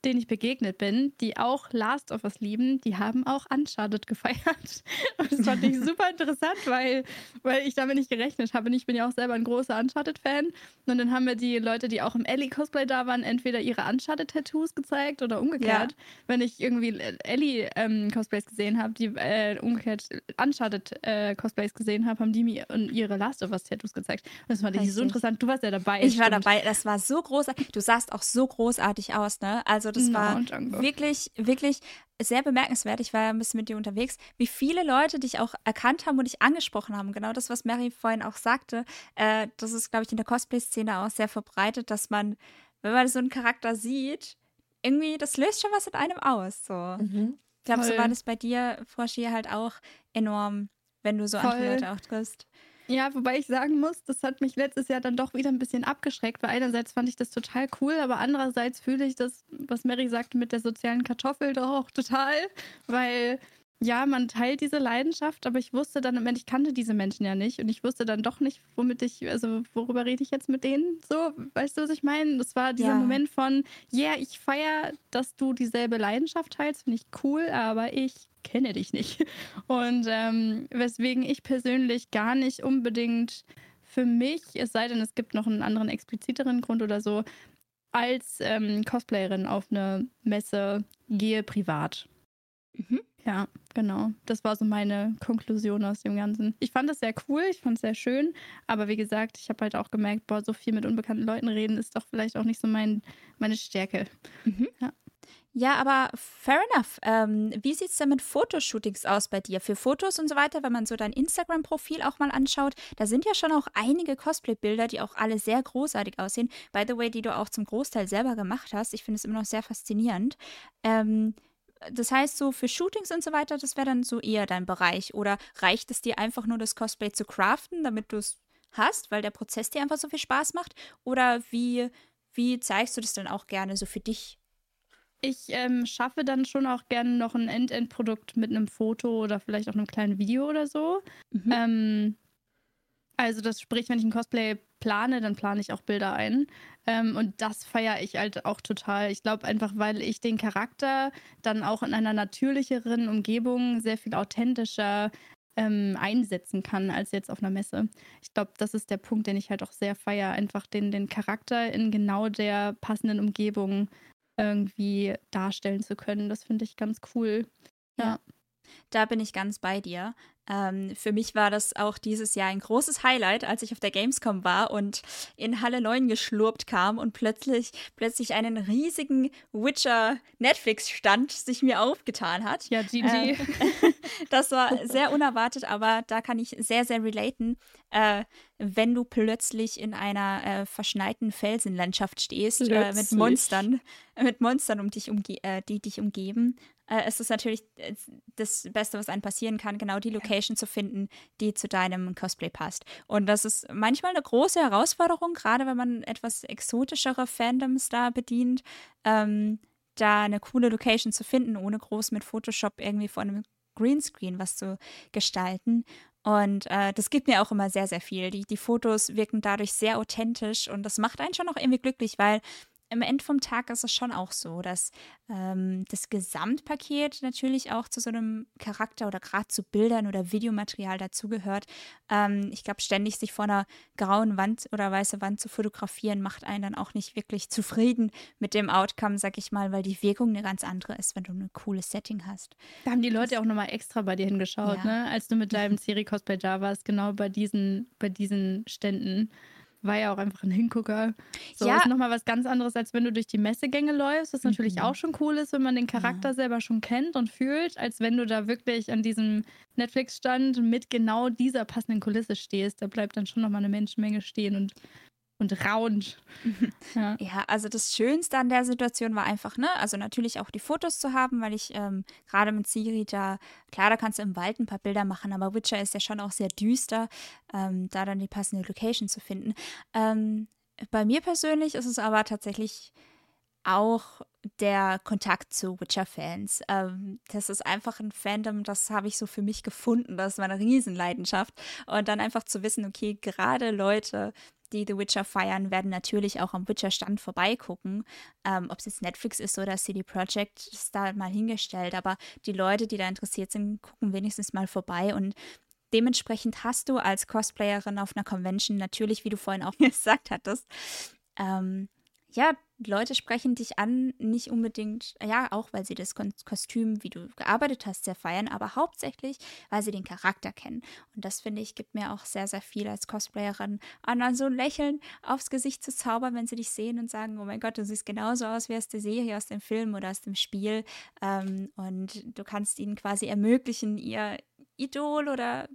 Speaker 2: denen ich begegnet bin, die auch Last of Us lieben, die haben auch Uncharted gefeiert. Und das fand ich super interessant, weil, weil ich damit nicht gerechnet habe. Und ich bin ja auch selber ein großer Uncharted-Fan. Und dann haben mir die Leute, die auch im Ellie-Cosplay da waren, entweder ihre Uncharted-Tattoos gezeigt oder umgekehrt. Ja. Wenn ich irgendwie Ellie-Cosplays ähm, gesehen habe, die äh, umgekehrt Uncharted-Cosplays äh, gesehen habe, haben die mir ihre Last of Us-Tattoos gezeigt. Und das fand ich so interessant. Du warst ja dabei.
Speaker 1: Ich stimmt. war dabei. Das war so großartig. Du sahst auch so großartig aus, ne? Also das war wirklich, wirklich sehr bemerkenswert, ich war ja ein bisschen mit dir unterwegs, wie viele Leute dich auch erkannt haben und dich angesprochen haben. Genau das, was Mary vorhin auch sagte. Äh, das ist, glaube ich, in der Cosplay-Szene auch sehr verbreitet, dass man, wenn man so einen Charakter sieht, irgendwie, das löst schon was in einem aus. So. Mhm. Ich glaube, so war das bei dir, Froschi, halt auch enorm, wenn du so Voll. andere Leute auch triffst.
Speaker 2: Ja, wobei ich sagen muss, das hat mich letztes Jahr dann doch wieder ein bisschen abgeschreckt, weil einerseits fand ich das total cool, aber andererseits fühle ich das, was Mary sagte mit der sozialen Kartoffel doch auch total, weil ja, man teilt diese Leidenschaft, aber ich wusste dann, ich kannte diese Menschen ja nicht und ich wusste dann doch nicht, womit ich, also worüber rede ich jetzt mit denen? So, weißt du, was ich meine? Das war dieser ja. Moment von, ja, yeah, ich feiere, dass du dieselbe Leidenschaft teilst, finde ich cool, aber ich kenne dich nicht. Und ähm, weswegen ich persönlich gar nicht unbedingt für mich, es sei denn, es gibt noch einen anderen expliziteren Grund oder so, als ähm, Cosplayerin auf eine Messe gehe privat. Mhm. Ja, genau. Das war so meine Konklusion aus dem Ganzen. Ich fand das sehr cool, ich fand es sehr schön, aber wie gesagt, ich habe halt auch gemerkt, boah, so viel mit unbekannten Leuten reden ist doch vielleicht auch nicht so mein, meine Stärke. Mhm.
Speaker 1: Ja. Ja, aber fair enough. Ähm, wie sieht es denn mit Fotoshootings aus bei dir? Für Fotos und so weiter, wenn man so dein Instagram-Profil auch mal anschaut, da sind ja schon auch einige Cosplay-Bilder, die auch alle sehr großartig aussehen. By the way, die du auch zum Großteil selber gemacht hast. Ich finde es immer noch sehr faszinierend. Ähm, das heißt, so für Shootings und so weiter, das wäre dann so eher dein Bereich. Oder reicht es dir einfach nur, das Cosplay zu craften, damit du es hast, weil der Prozess dir einfach so viel Spaß macht? Oder wie, wie zeigst du das dann auch gerne so für dich?
Speaker 2: Ich ähm, schaffe dann schon auch gerne noch ein End-End-Produkt mit einem Foto oder vielleicht auch einem kleinen Video oder so. Mhm. Ähm, also das sprich, wenn ich ein Cosplay plane, dann plane ich auch Bilder ein. Ähm, und das feiere ich halt auch total. Ich glaube einfach, weil ich den Charakter dann auch in einer natürlicheren Umgebung sehr viel authentischer ähm, einsetzen kann als jetzt auf einer Messe. Ich glaube, das ist der Punkt, den ich halt auch sehr feiere. Einfach den, den Charakter in genau der passenden Umgebung irgendwie darstellen zu können. Das finde ich ganz cool. ja. ja.
Speaker 1: Da bin ich ganz bei dir. Ähm, für mich war das auch dieses Jahr ein großes Highlight, als ich auf der Gamescom war und in Halle 9 geschlurpt kam und plötzlich, plötzlich einen riesigen Witcher Netflix-Stand sich mir aufgetan hat.
Speaker 2: Ja, GG. Ähm,
Speaker 1: das war sehr unerwartet, aber da kann ich sehr, sehr relaten. Äh, wenn du plötzlich in einer äh, verschneiten Felsenlandschaft stehst, äh, mit Monstern, mit Monstern, um dich umge äh, die dich umgeben äh, ist es natürlich äh, das Beste, was einem passieren kann, genau die Location zu finden, die zu deinem Cosplay passt. Und das ist manchmal eine große Herausforderung, gerade wenn man etwas exotischere Fandoms da bedient, ähm, da eine coole Location zu finden, ohne groß mit Photoshop irgendwie vor einem Greenscreen was zu gestalten. Und äh, das gibt mir auch immer sehr, sehr viel. Die, die Fotos wirken dadurch sehr authentisch und das macht einen schon auch irgendwie glücklich, weil am Ende vom Tag ist es schon auch so, dass ähm, das Gesamtpaket natürlich auch zu so einem Charakter oder gerade zu Bildern oder Videomaterial dazugehört. Ähm, ich glaube, ständig sich vor einer grauen Wand oder weiße Wand zu fotografieren, macht einen dann auch nicht wirklich zufrieden mit dem Outcome, sag ich mal, weil die Wirkung eine ganz andere ist, wenn du ein cooles Setting hast.
Speaker 2: Da haben die Leute auch nochmal extra bei dir hingeschaut, ja. ne? Als du mit deinem Serie Cosplay da warst, genau bei diesen, bei diesen Ständen war ja auch einfach ein Hingucker. So ja. ist nochmal was ganz anderes, als wenn du durch die Messegänge läufst, was natürlich mhm. auch schon cool ist, wenn man den Charakter ja. selber schon kennt und fühlt, als wenn du da wirklich an diesem Netflix-Stand mit genau dieser passenden Kulisse stehst. Da bleibt dann schon nochmal eine Menschenmenge stehen und und raunt.
Speaker 1: Ja. ja. also das Schönste an der Situation war einfach, ne, also natürlich auch die Fotos zu haben, weil ich ähm, gerade mit Siri da, klar, da kannst du im Wald ein paar Bilder machen, aber Witcher ist ja schon auch sehr düster, ähm, da dann die passende Location zu finden. Ähm, bei mir persönlich ist es aber tatsächlich auch der Kontakt zu Witcher-Fans. Ähm, das ist einfach ein Fandom, das habe ich so für mich gefunden. Das ist meine Riesenleidenschaft. Und dann einfach zu wissen, okay, gerade Leute, die The Witcher feiern, werden natürlich auch am Witcher-Stand vorbeigucken. Ähm, Ob es jetzt Netflix ist oder CD Projekt, ist da mal hingestellt. Aber die Leute, die da interessiert sind, gucken wenigstens mal vorbei und dementsprechend hast du als Cosplayerin auf einer Convention natürlich, wie du vorhin auch gesagt hattest, ähm, ja, Leute sprechen dich an, nicht unbedingt, ja, auch weil sie das Kostüm, wie du gearbeitet hast, sehr feiern, aber hauptsächlich, weil sie den Charakter kennen. Und das finde ich, gibt mir auch sehr, sehr viel als Cosplayerin an, an so ein Lächeln aufs Gesicht zu zaubern, wenn sie dich sehen und sagen, oh mein Gott, du siehst genauso aus wie aus der Serie, aus dem Film oder aus dem Spiel. Ähm, und du kannst ihnen quasi ermöglichen, ihr Idol oder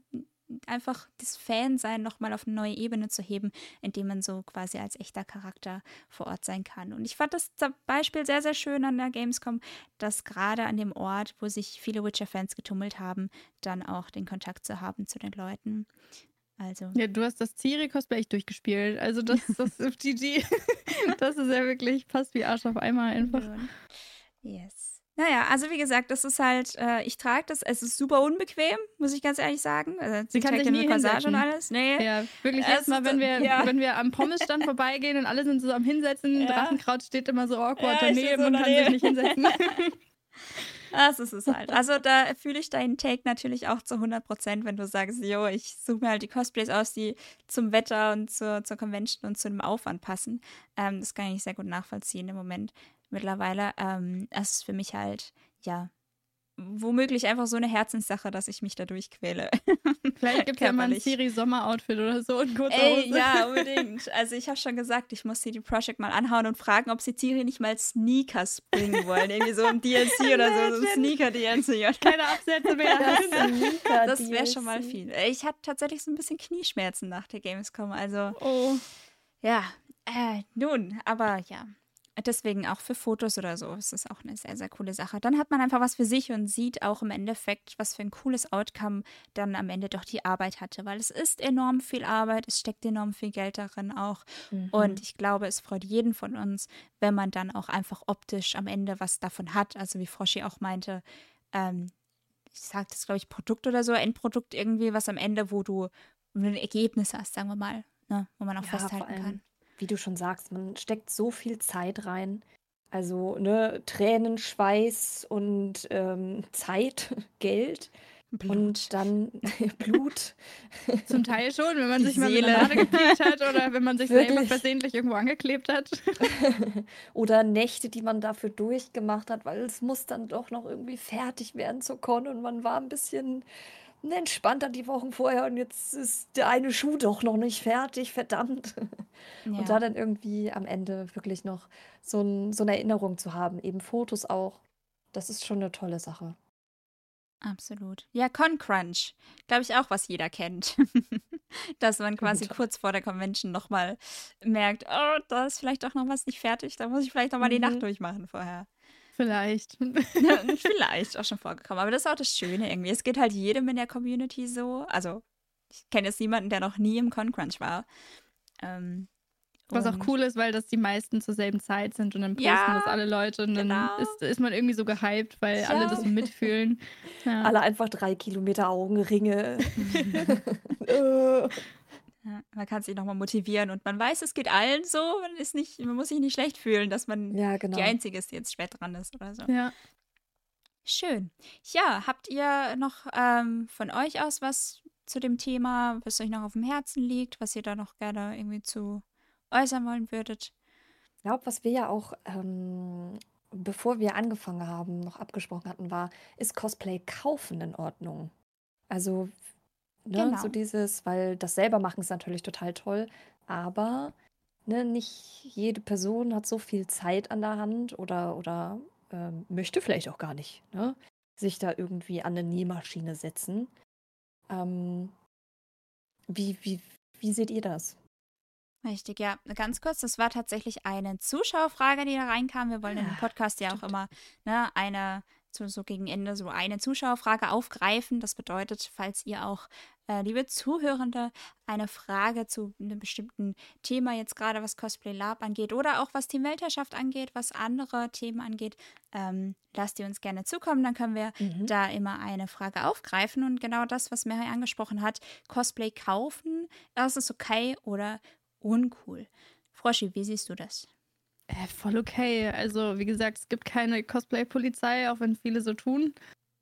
Speaker 1: einfach das Fansein nochmal auf eine neue Ebene zu heben, indem man so quasi als echter Charakter vor Ort sein kann. Und ich fand das Beispiel sehr, sehr schön an der Gamescom, dass gerade an dem Ort, wo sich viele Witcher-Fans getummelt haben, dann auch den Kontakt zu haben zu den Leuten. Also.
Speaker 2: Ja, du hast das Ciri-Cosplay echt durchgespielt. Also das, das FGG, das ist ja wirklich fast wie Arsch auf einmal einfach.
Speaker 1: Yes. Naja, also wie gesagt, das ist halt, äh, ich trage das, es ist super unbequem, muss ich ganz ehrlich sagen. Also,
Speaker 2: sie kann sich nie Corsage und alles. Nee. Ja, wirklich jedes Mal, wenn wir, ja. wenn wir am Pommesstand vorbeigehen und alle sind so am Hinsetzen, ja. Drachenkraut steht immer so awkward ja, daneben so und kann sich nicht hinsetzen.
Speaker 1: Das ist es halt. Also da fühle ich deinen Take natürlich auch zu 100 Prozent, wenn du sagst, jo, ich suche mir halt die Cosplays aus, die zum Wetter und zur, zur Convention und zu dem Aufwand passen. Ähm, das kann ich sehr gut nachvollziehen im Moment mittlerweile. Ähm, es ist für mich halt, ja, womöglich einfach so eine Herzenssache, dass ich mich dadurch quäle.
Speaker 2: Vielleicht gibt es ja mal ein Siri-Sommer-Outfit oder so und
Speaker 1: kurze Ey, ja, unbedingt. Also ich habe schon gesagt, ich muss CD Projekt mal anhauen und fragen, ob sie Siri nicht mal Sneakers bringen wollen. Irgendwie so ein DLC oder so, so ein Sneaker-DLC.
Speaker 2: Keine Absätze mehr.
Speaker 1: Das, das wäre schon mal viel. Ich hatte tatsächlich so ein bisschen Knieschmerzen nach der Gamescom. Also,
Speaker 2: oh.
Speaker 1: ja, äh, nun, aber ja, Deswegen auch für Fotos oder so ist das auch eine sehr, sehr coole Sache. Dann hat man einfach was für sich und sieht auch im Endeffekt, was für ein cooles Outcome dann am Ende doch die Arbeit hatte, weil es ist enorm viel Arbeit, es steckt enorm viel Geld darin auch. Mhm. Und ich glaube, es freut jeden von uns, wenn man dann auch einfach optisch am Ende was davon hat. Also wie Froschi auch meinte, ähm, ich sage das, glaube ich, Produkt oder so, Endprodukt irgendwie, was am Ende, wo du ein Ergebnis hast, sagen wir mal, ne, wo man auch ja, festhalten kann
Speaker 3: wie du schon sagst, man steckt so viel Zeit rein. Also, ne, Tränen, Schweiß und ähm, Zeit, Geld. Blut. Und dann Blut.
Speaker 2: Zum Teil schon, wenn man Die sich Seele. mal mit der gepiekt hat oder wenn man sich Wirklich? selber versehentlich irgendwo angeklebt hat.
Speaker 3: oder Nächte, die man dafür durchgemacht hat, weil es muss dann doch noch irgendwie fertig werden zur Con und man war ein bisschen entspannter die Wochen vorher und jetzt ist der eine Schuh doch noch nicht fertig, verdammt. Ja. Und da dann irgendwie am Ende wirklich noch so, ein, so eine Erinnerung zu haben, eben Fotos auch, das ist schon eine tolle Sache.
Speaker 1: Absolut. Ja, Con-Crunch. Glaube ich auch, was jeder kennt. Dass man quasi kurz vor der Convention nochmal merkt, oh, da ist vielleicht auch noch was nicht fertig, da muss ich vielleicht nochmal mhm. die Nacht mhm. durchmachen vorher.
Speaker 2: Vielleicht.
Speaker 1: Vielleicht auch schon vorgekommen. Aber das ist auch das Schöne irgendwie. Es geht halt jedem in der Community so. Also, ich kenne jetzt niemanden, der noch nie im Concrunch war. Ähm,
Speaker 2: was auch cool ist, weil das die meisten zur selben Zeit sind und dann posten ja, das alle Leute und dann genau. ist, ist man irgendwie so gehypt, weil ja. alle das mitfühlen.
Speaker 3: Ja. Alle einfach drei Kilometer Augenringe.
Speaker 1: Ja, man kann sich nochmal motivieren und man weiß, es geht allen so. Man, ist nicht, man muss sich nicht schlecht fühlen, dass man ja, genau. die Einzige ist, die jetzt spät dran ist oder so.
Speaker 2: Ja.
Speaker 1: Schön. Ja, habt ihr noch ähm, von euch aus was zu dem Thema, was euch noch auf dem Herzen liegt, was ihr da noch gerne irgendwie zu äußern wollen würdet?
Speaker 3: Ich glaube, was wir ja auch, ähm, bevor wir angefangen haben, noch abgesprochen hatten, war, ist Cosplay kaufen in Ordnung? Also Ne? Genau. So dieses, weil das selber machen ist natürlich total toll, aber ne, nicht jede Person hat so viel Zeit an der Hand oder, oder ähm, möchte vielleicht auch gar nicht ne? sich da irgendwie an eine Nähmaschine setzen. Ähm, wie, wie, wie seht ihr das?
Speaker 1: Richtig, ja. Ganz kurz, das war tatsächlich eine Zuschauerfrage, die da reinkam. Wir wollen ja, in dem Podcast ja auch immer ne, eine so, so gegen Ende so eine Zuschauerfrage aufgreifen. Das bedeutet, falls ihr auch äh, liebe Zuhörende, eine Frage zu einem bestimmten Thema, jetzt gerade was Cosplay Lab angeht oder auch was Team Weltherrschaft angeht, was andere Themen angeht, ähm, lasst ihr uns gerne zukommen. Dann können wir mhm. da immer eine Frage aufgreifen. Und genau das, was Mary angesprochen hat, Cosplay kaufen, ist es okay oder uncool? Froschi, wie siehst du das?
Speaker 2: Äh, voll okay. Also, wie gesagt, es gibt keine Cosplay-Polizei, auch wenn viele so tun.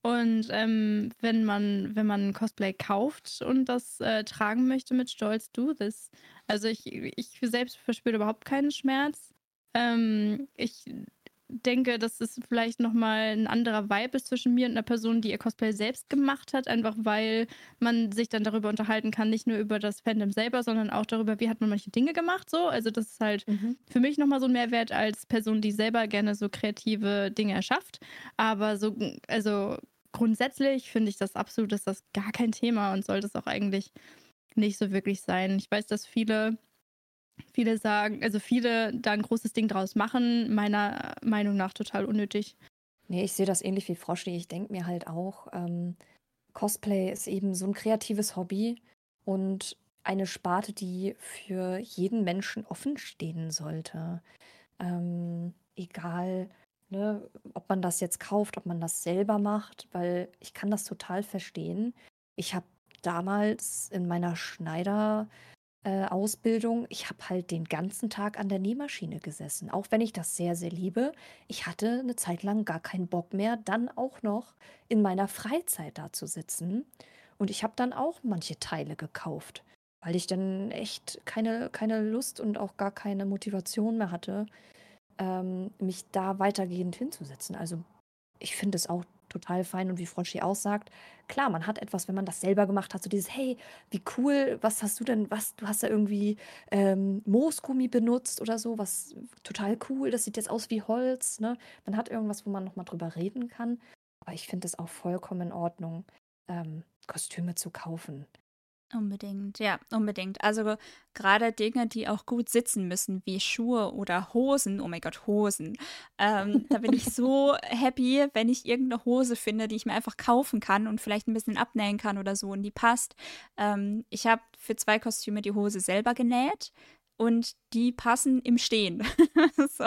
Speaker 2: Und ähm, wenn man, wenn man Cosplay kauft und das äh, tragen möchte mit Stolz, do this. Also ich, ich selbst verspüre überhaupt keinen Schmerz. Ähm, ich denke, dass es vielleicht nochmal ein anderer Vibe ist zwischen mir und einer Person, die ihr Cosplay selbst gemacht hat, einfach weil man sich dann darüber unterhalten kann, nicht nur über das Fandom selber, sondern auch darüber, wie hat man manche Dinge gemacht so. Also das ist halt mhm. für mich nochmal so ein Mehrwert als Person, die selber gerne so kreative Dinge erschafft. Aber so, also grundsätzlich finde ich das absolut, ist das gar kein Thema und sollte es auch eigentlich nicht so wirklich sein. Ich weiß, dass viele viele sagen, also viele da ein großes Ding draus machen, meiner Meinung nach total unnötig.
Speaker 3: Nee, ich sehe das ähnlich wie Froschi. Ich denke mir halt auch, ähm, Cosplay ist eben so ein kreatives Hobby und eine Sparte, die für jeden Menschen offen stehen sollte. Ähm, egal, ne, ob man das jetzt kauft, ob man das selber macht, weil ich kann das total verstehen. Ich habe damals in meiner Schneider äh, Ausbildung, ich habe halt den ganzen Tag an der Nähmaschine gesessen. Auch wenn ich das sehr, sehr liebe. Ich hatte eine Zeit lang gar keinen Bock mehr, dann auch noch in meiner Freizeit da zu sitzen. Und ich habe dann auch manche Teile gekauft, weil ich dann echt keine, keine Lust und auch gar keine Motivation mehr hatte, ähm, mich da weitergehend hinzusetzen. Also ich finde es auch total fein und wie Froschi auch sagt, klar, man hat etwas, wenn man das selber gemacht hat, so dieses, hey, wie cool, was hast du denn, was, du hast da irgendwie ähm, Moosgummi benutzt oder so, was total cool, das sieht jetzt aus wie Holz, ne? Man hat irgendwas, wo man nochmal drüber reden kann. Aber ich finde es auch vollkommen in Ordnung, ähm, Kostüme zu kaufen.
Speaker 1: Unbedingt, ja, unbedingt. Also gerade Dinge, die auch gut sitzen müssen, wie Schuhe oder Hosen. Oh mein Gott, Hosen. Ähm, da bin ich so happy, wenn ich irgendeine Hose finde, die ich mir einfach kaufen kann und vielleicht ein bisschen abnähen kann oder so und die passt. Ähm, ich habe für zwei Kostüme die Hose selber genäht und die passen im Stehen. so,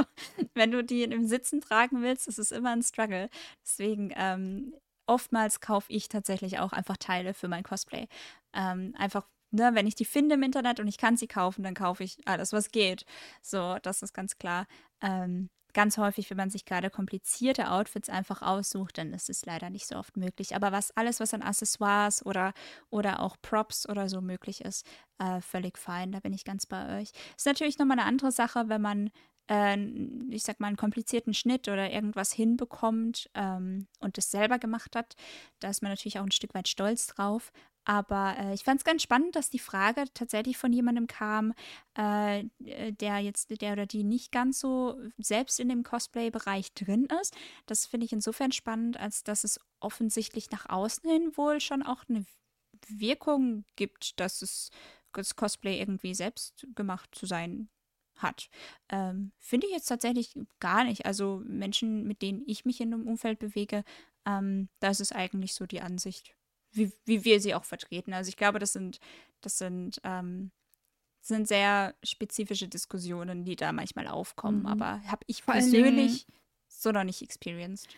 Speaker 1: wenn du die im Sitzen tragen willst, ist es immer ein Struggle. Deswegen ähm, oftmals kaufe ich tatsächlich auch einfach Teile für mein Cosplay. Ähm, einfach, ne, wenn ich die finde im Internet und ich kann sie kaufen, dann kaufe ich alles, was geht. So, das ist ganz klar. Ähm, ganz häufig, wenn man sich gerade komplizierte Outfits einfach aussucht, dann ist es leider nicht so oft möglich. Aber was alles, was an Accessoires oder, oder auch Props oder so möglich ist, äh, völlig fein. Da bin ich ganz bei euch. Ist natürlich nochmal eine andere Sache, wenn man äh, ich sag mal, einen komplizierten Schnitt oder irgendwas hinbekommt ähm, und es selber gemacht hat. Da ist man natürlich auch ein Stück weit stolz drauf. Aber äh, ich fand es ganz spannend, dass die Frage tatsächlich von jemandem kam, äh, der jetzt, der oder die nicht ganz so selbst in dem Cosplay-Bereich drin ist. Das finde ich insofern spannend, als dass es offensichtlich nach außen hin wohl schon auch eine Wirkung gibt, dass es das Cosplay irgendwie selbst gemacht zu sein hat. Ähm, Finde ich jetzt tatsächlich gar nicht. Also Menschen, mit denen ich mich in einem Umfeld bewege, ähm, das ist eigentlich so die Ansicht, wie, wie wir sie auch vertreten. Also ich glaube, das sind, das sind, ähm, sind sehr spezifische Diskussionen, die da manchmal aufkommen. Mhm. Aber habe ich Vor persönlich so noch nicht experienced.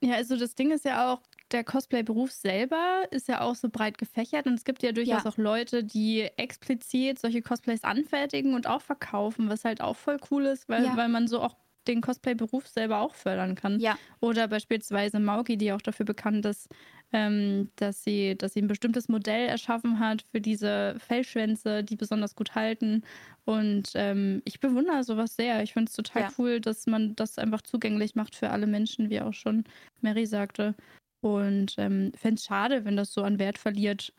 Speaker 2: Ja, also das Ding ist ja auch, der Cosplay-Beruf selber ist ja auch so breit gefächert und es gibt ja durchaus ja. auch Leute, die explizit solche Cosplays anfertigen und auch verkaufen, was halt auch voll cool ist, weil, ja. weil man so auch den Cosplay-Beruf selber auch fördern kann.
Speaker 1: Ja.
Speaker 2: Oder beispielsweise Mauki, die auch dafür bekannt ist, ähm, dass, sie, dass sie ein bestimmtes Modell erschaffen hat für diese Fellschwänze, die besonders gut halten. Und ähm, ich bewundere sowas sehr. Ich finde es total ja. cool, dass man das einfach zugänglich macht für alle Menschen, wie auch schon Mary sagte. Und ähm, fände es schade, wenn das so an Wert verliert.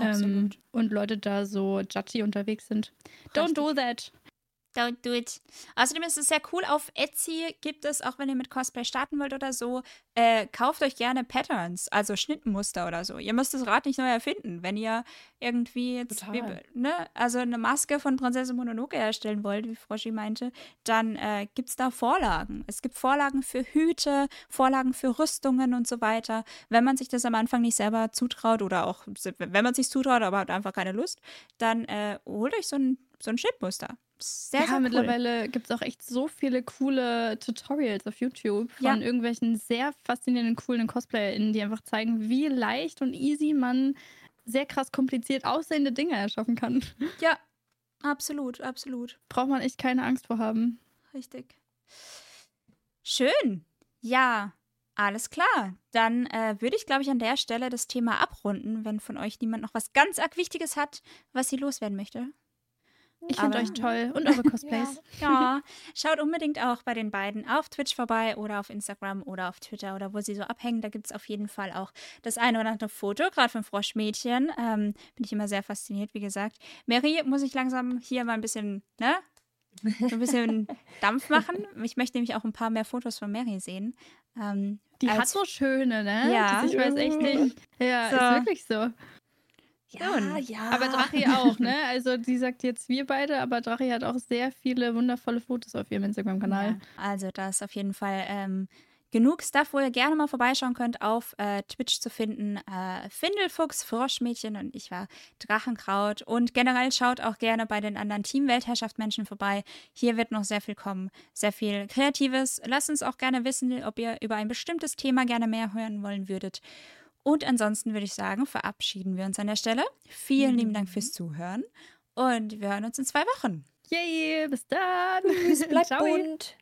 Speaker 2: Ähm, und Leute da so judgy unterwegs sind. Don't do that.
Speaker 1: Don't do it. Außerdem ist es sehr cool. Auf Etsy gibt es, auch wenn ihr mit Cosplay starten wollt oder so, äh, kauft euch gerne Patterns, also Schnittmuster oder so. Ihr müsst das Rad nicht neu erfinden. Wenn ihr irgendwie jetzt, wie, ne, also eine Maske von Prinzessin Mononoke herstellen wollt, wie Froschi meinte, dann äh, gibt es da Vorlagen. Es gibt Vorlagen für Hüte, Vorlagen für Rüstungen und so weiter. Wenn man sich das am Anfang nicht selber zutraut oder auch, wenn man sich zutraut, aber hat einfach keine Lust, dann äh, holt euch so ein, so ein Schnittmuster sehr, ja, sehr cool.
Speaker 2: mittlerweile gibt es auch echt so viele coole Tutorials auf YouTube von ja. irgendwelchen sehr faszinierenden, coolen CosplayerInnen, die einfach zeigen, wie leicht und easy man sehr krass kompliziert aussehende Dinge erschaffen kann.
Speaker 1: Ja, absolut, absolut.
Speaker 2: Braucht man echt keine Angst vor haben.
Speaker 1: Richtig. Schön. Ja, alles klar. Dann äh, würde ich, glaube ich, an der Stelle das Thema abrunden, wenn von euch niemand noch was ganz arg Wichtiges hat, was sie loswerden möchte.
Speaker 2: Ich finde euch toll und eure Cosplays.
Speaker 1: Ja. ja. schaut unbedingt auch bei den beiden auf Twitch vorbei oder auf Instagram oder auf Twitter oder wo sie so abhängen. Da gibt es auf jeden Fall auch das eine oder andere Foto, gerade von Froschmädchen. Ähm, bin ich immer sehr fasziniert, wie gesagt. Mary, muss ich langsam hier mal ein bisschen, ne? So ein bisschen Dampf machen. Ich möchte nämlich auch ein paar mehr Fotos von Mary sehen.
Speaker 2: Ähm, die hat so schöne, ne?
Speaker 1: Ja.
Speaker 2: ich weiß echt nicht. Ja, so. ist wirklich so. Ja, ja. Aber Drachi auch, ne? Also die sagt jetzt wir beide, aber Drachi hat auch sehr viele wundervolle Fotos auf ihrem Instagram-Kanal. Ja,
Speaker 1: also da ist auf jeden Fall ähm, genug Stuff, wo ihr gerne mal vorbeischauen könnt, auf äh, Twitch zu finden. Äh, Findelfuchs, Froschmädchen und ich war Drachenkraut. Und generell schaut auch gerne bei den anderen Team Weltherrschaft Menschen vorbei. Hier wird noch sehr viel kommen, sehr viel Kreatives. Lasst uns auch gerne wissen, ob ihr über ein bestimmtes Thema gerne mehr hören wollen würdet. Und ansonsten würde ich sagen, verabschieden wir uns an der Stelle. Vielen mhm. lieben Dank fürs Zuhören und wir hören uns in zwei Wochen.
Speaker 2: Yay, bis dann.
Speaker 3: Tschüss, bleibt bunt.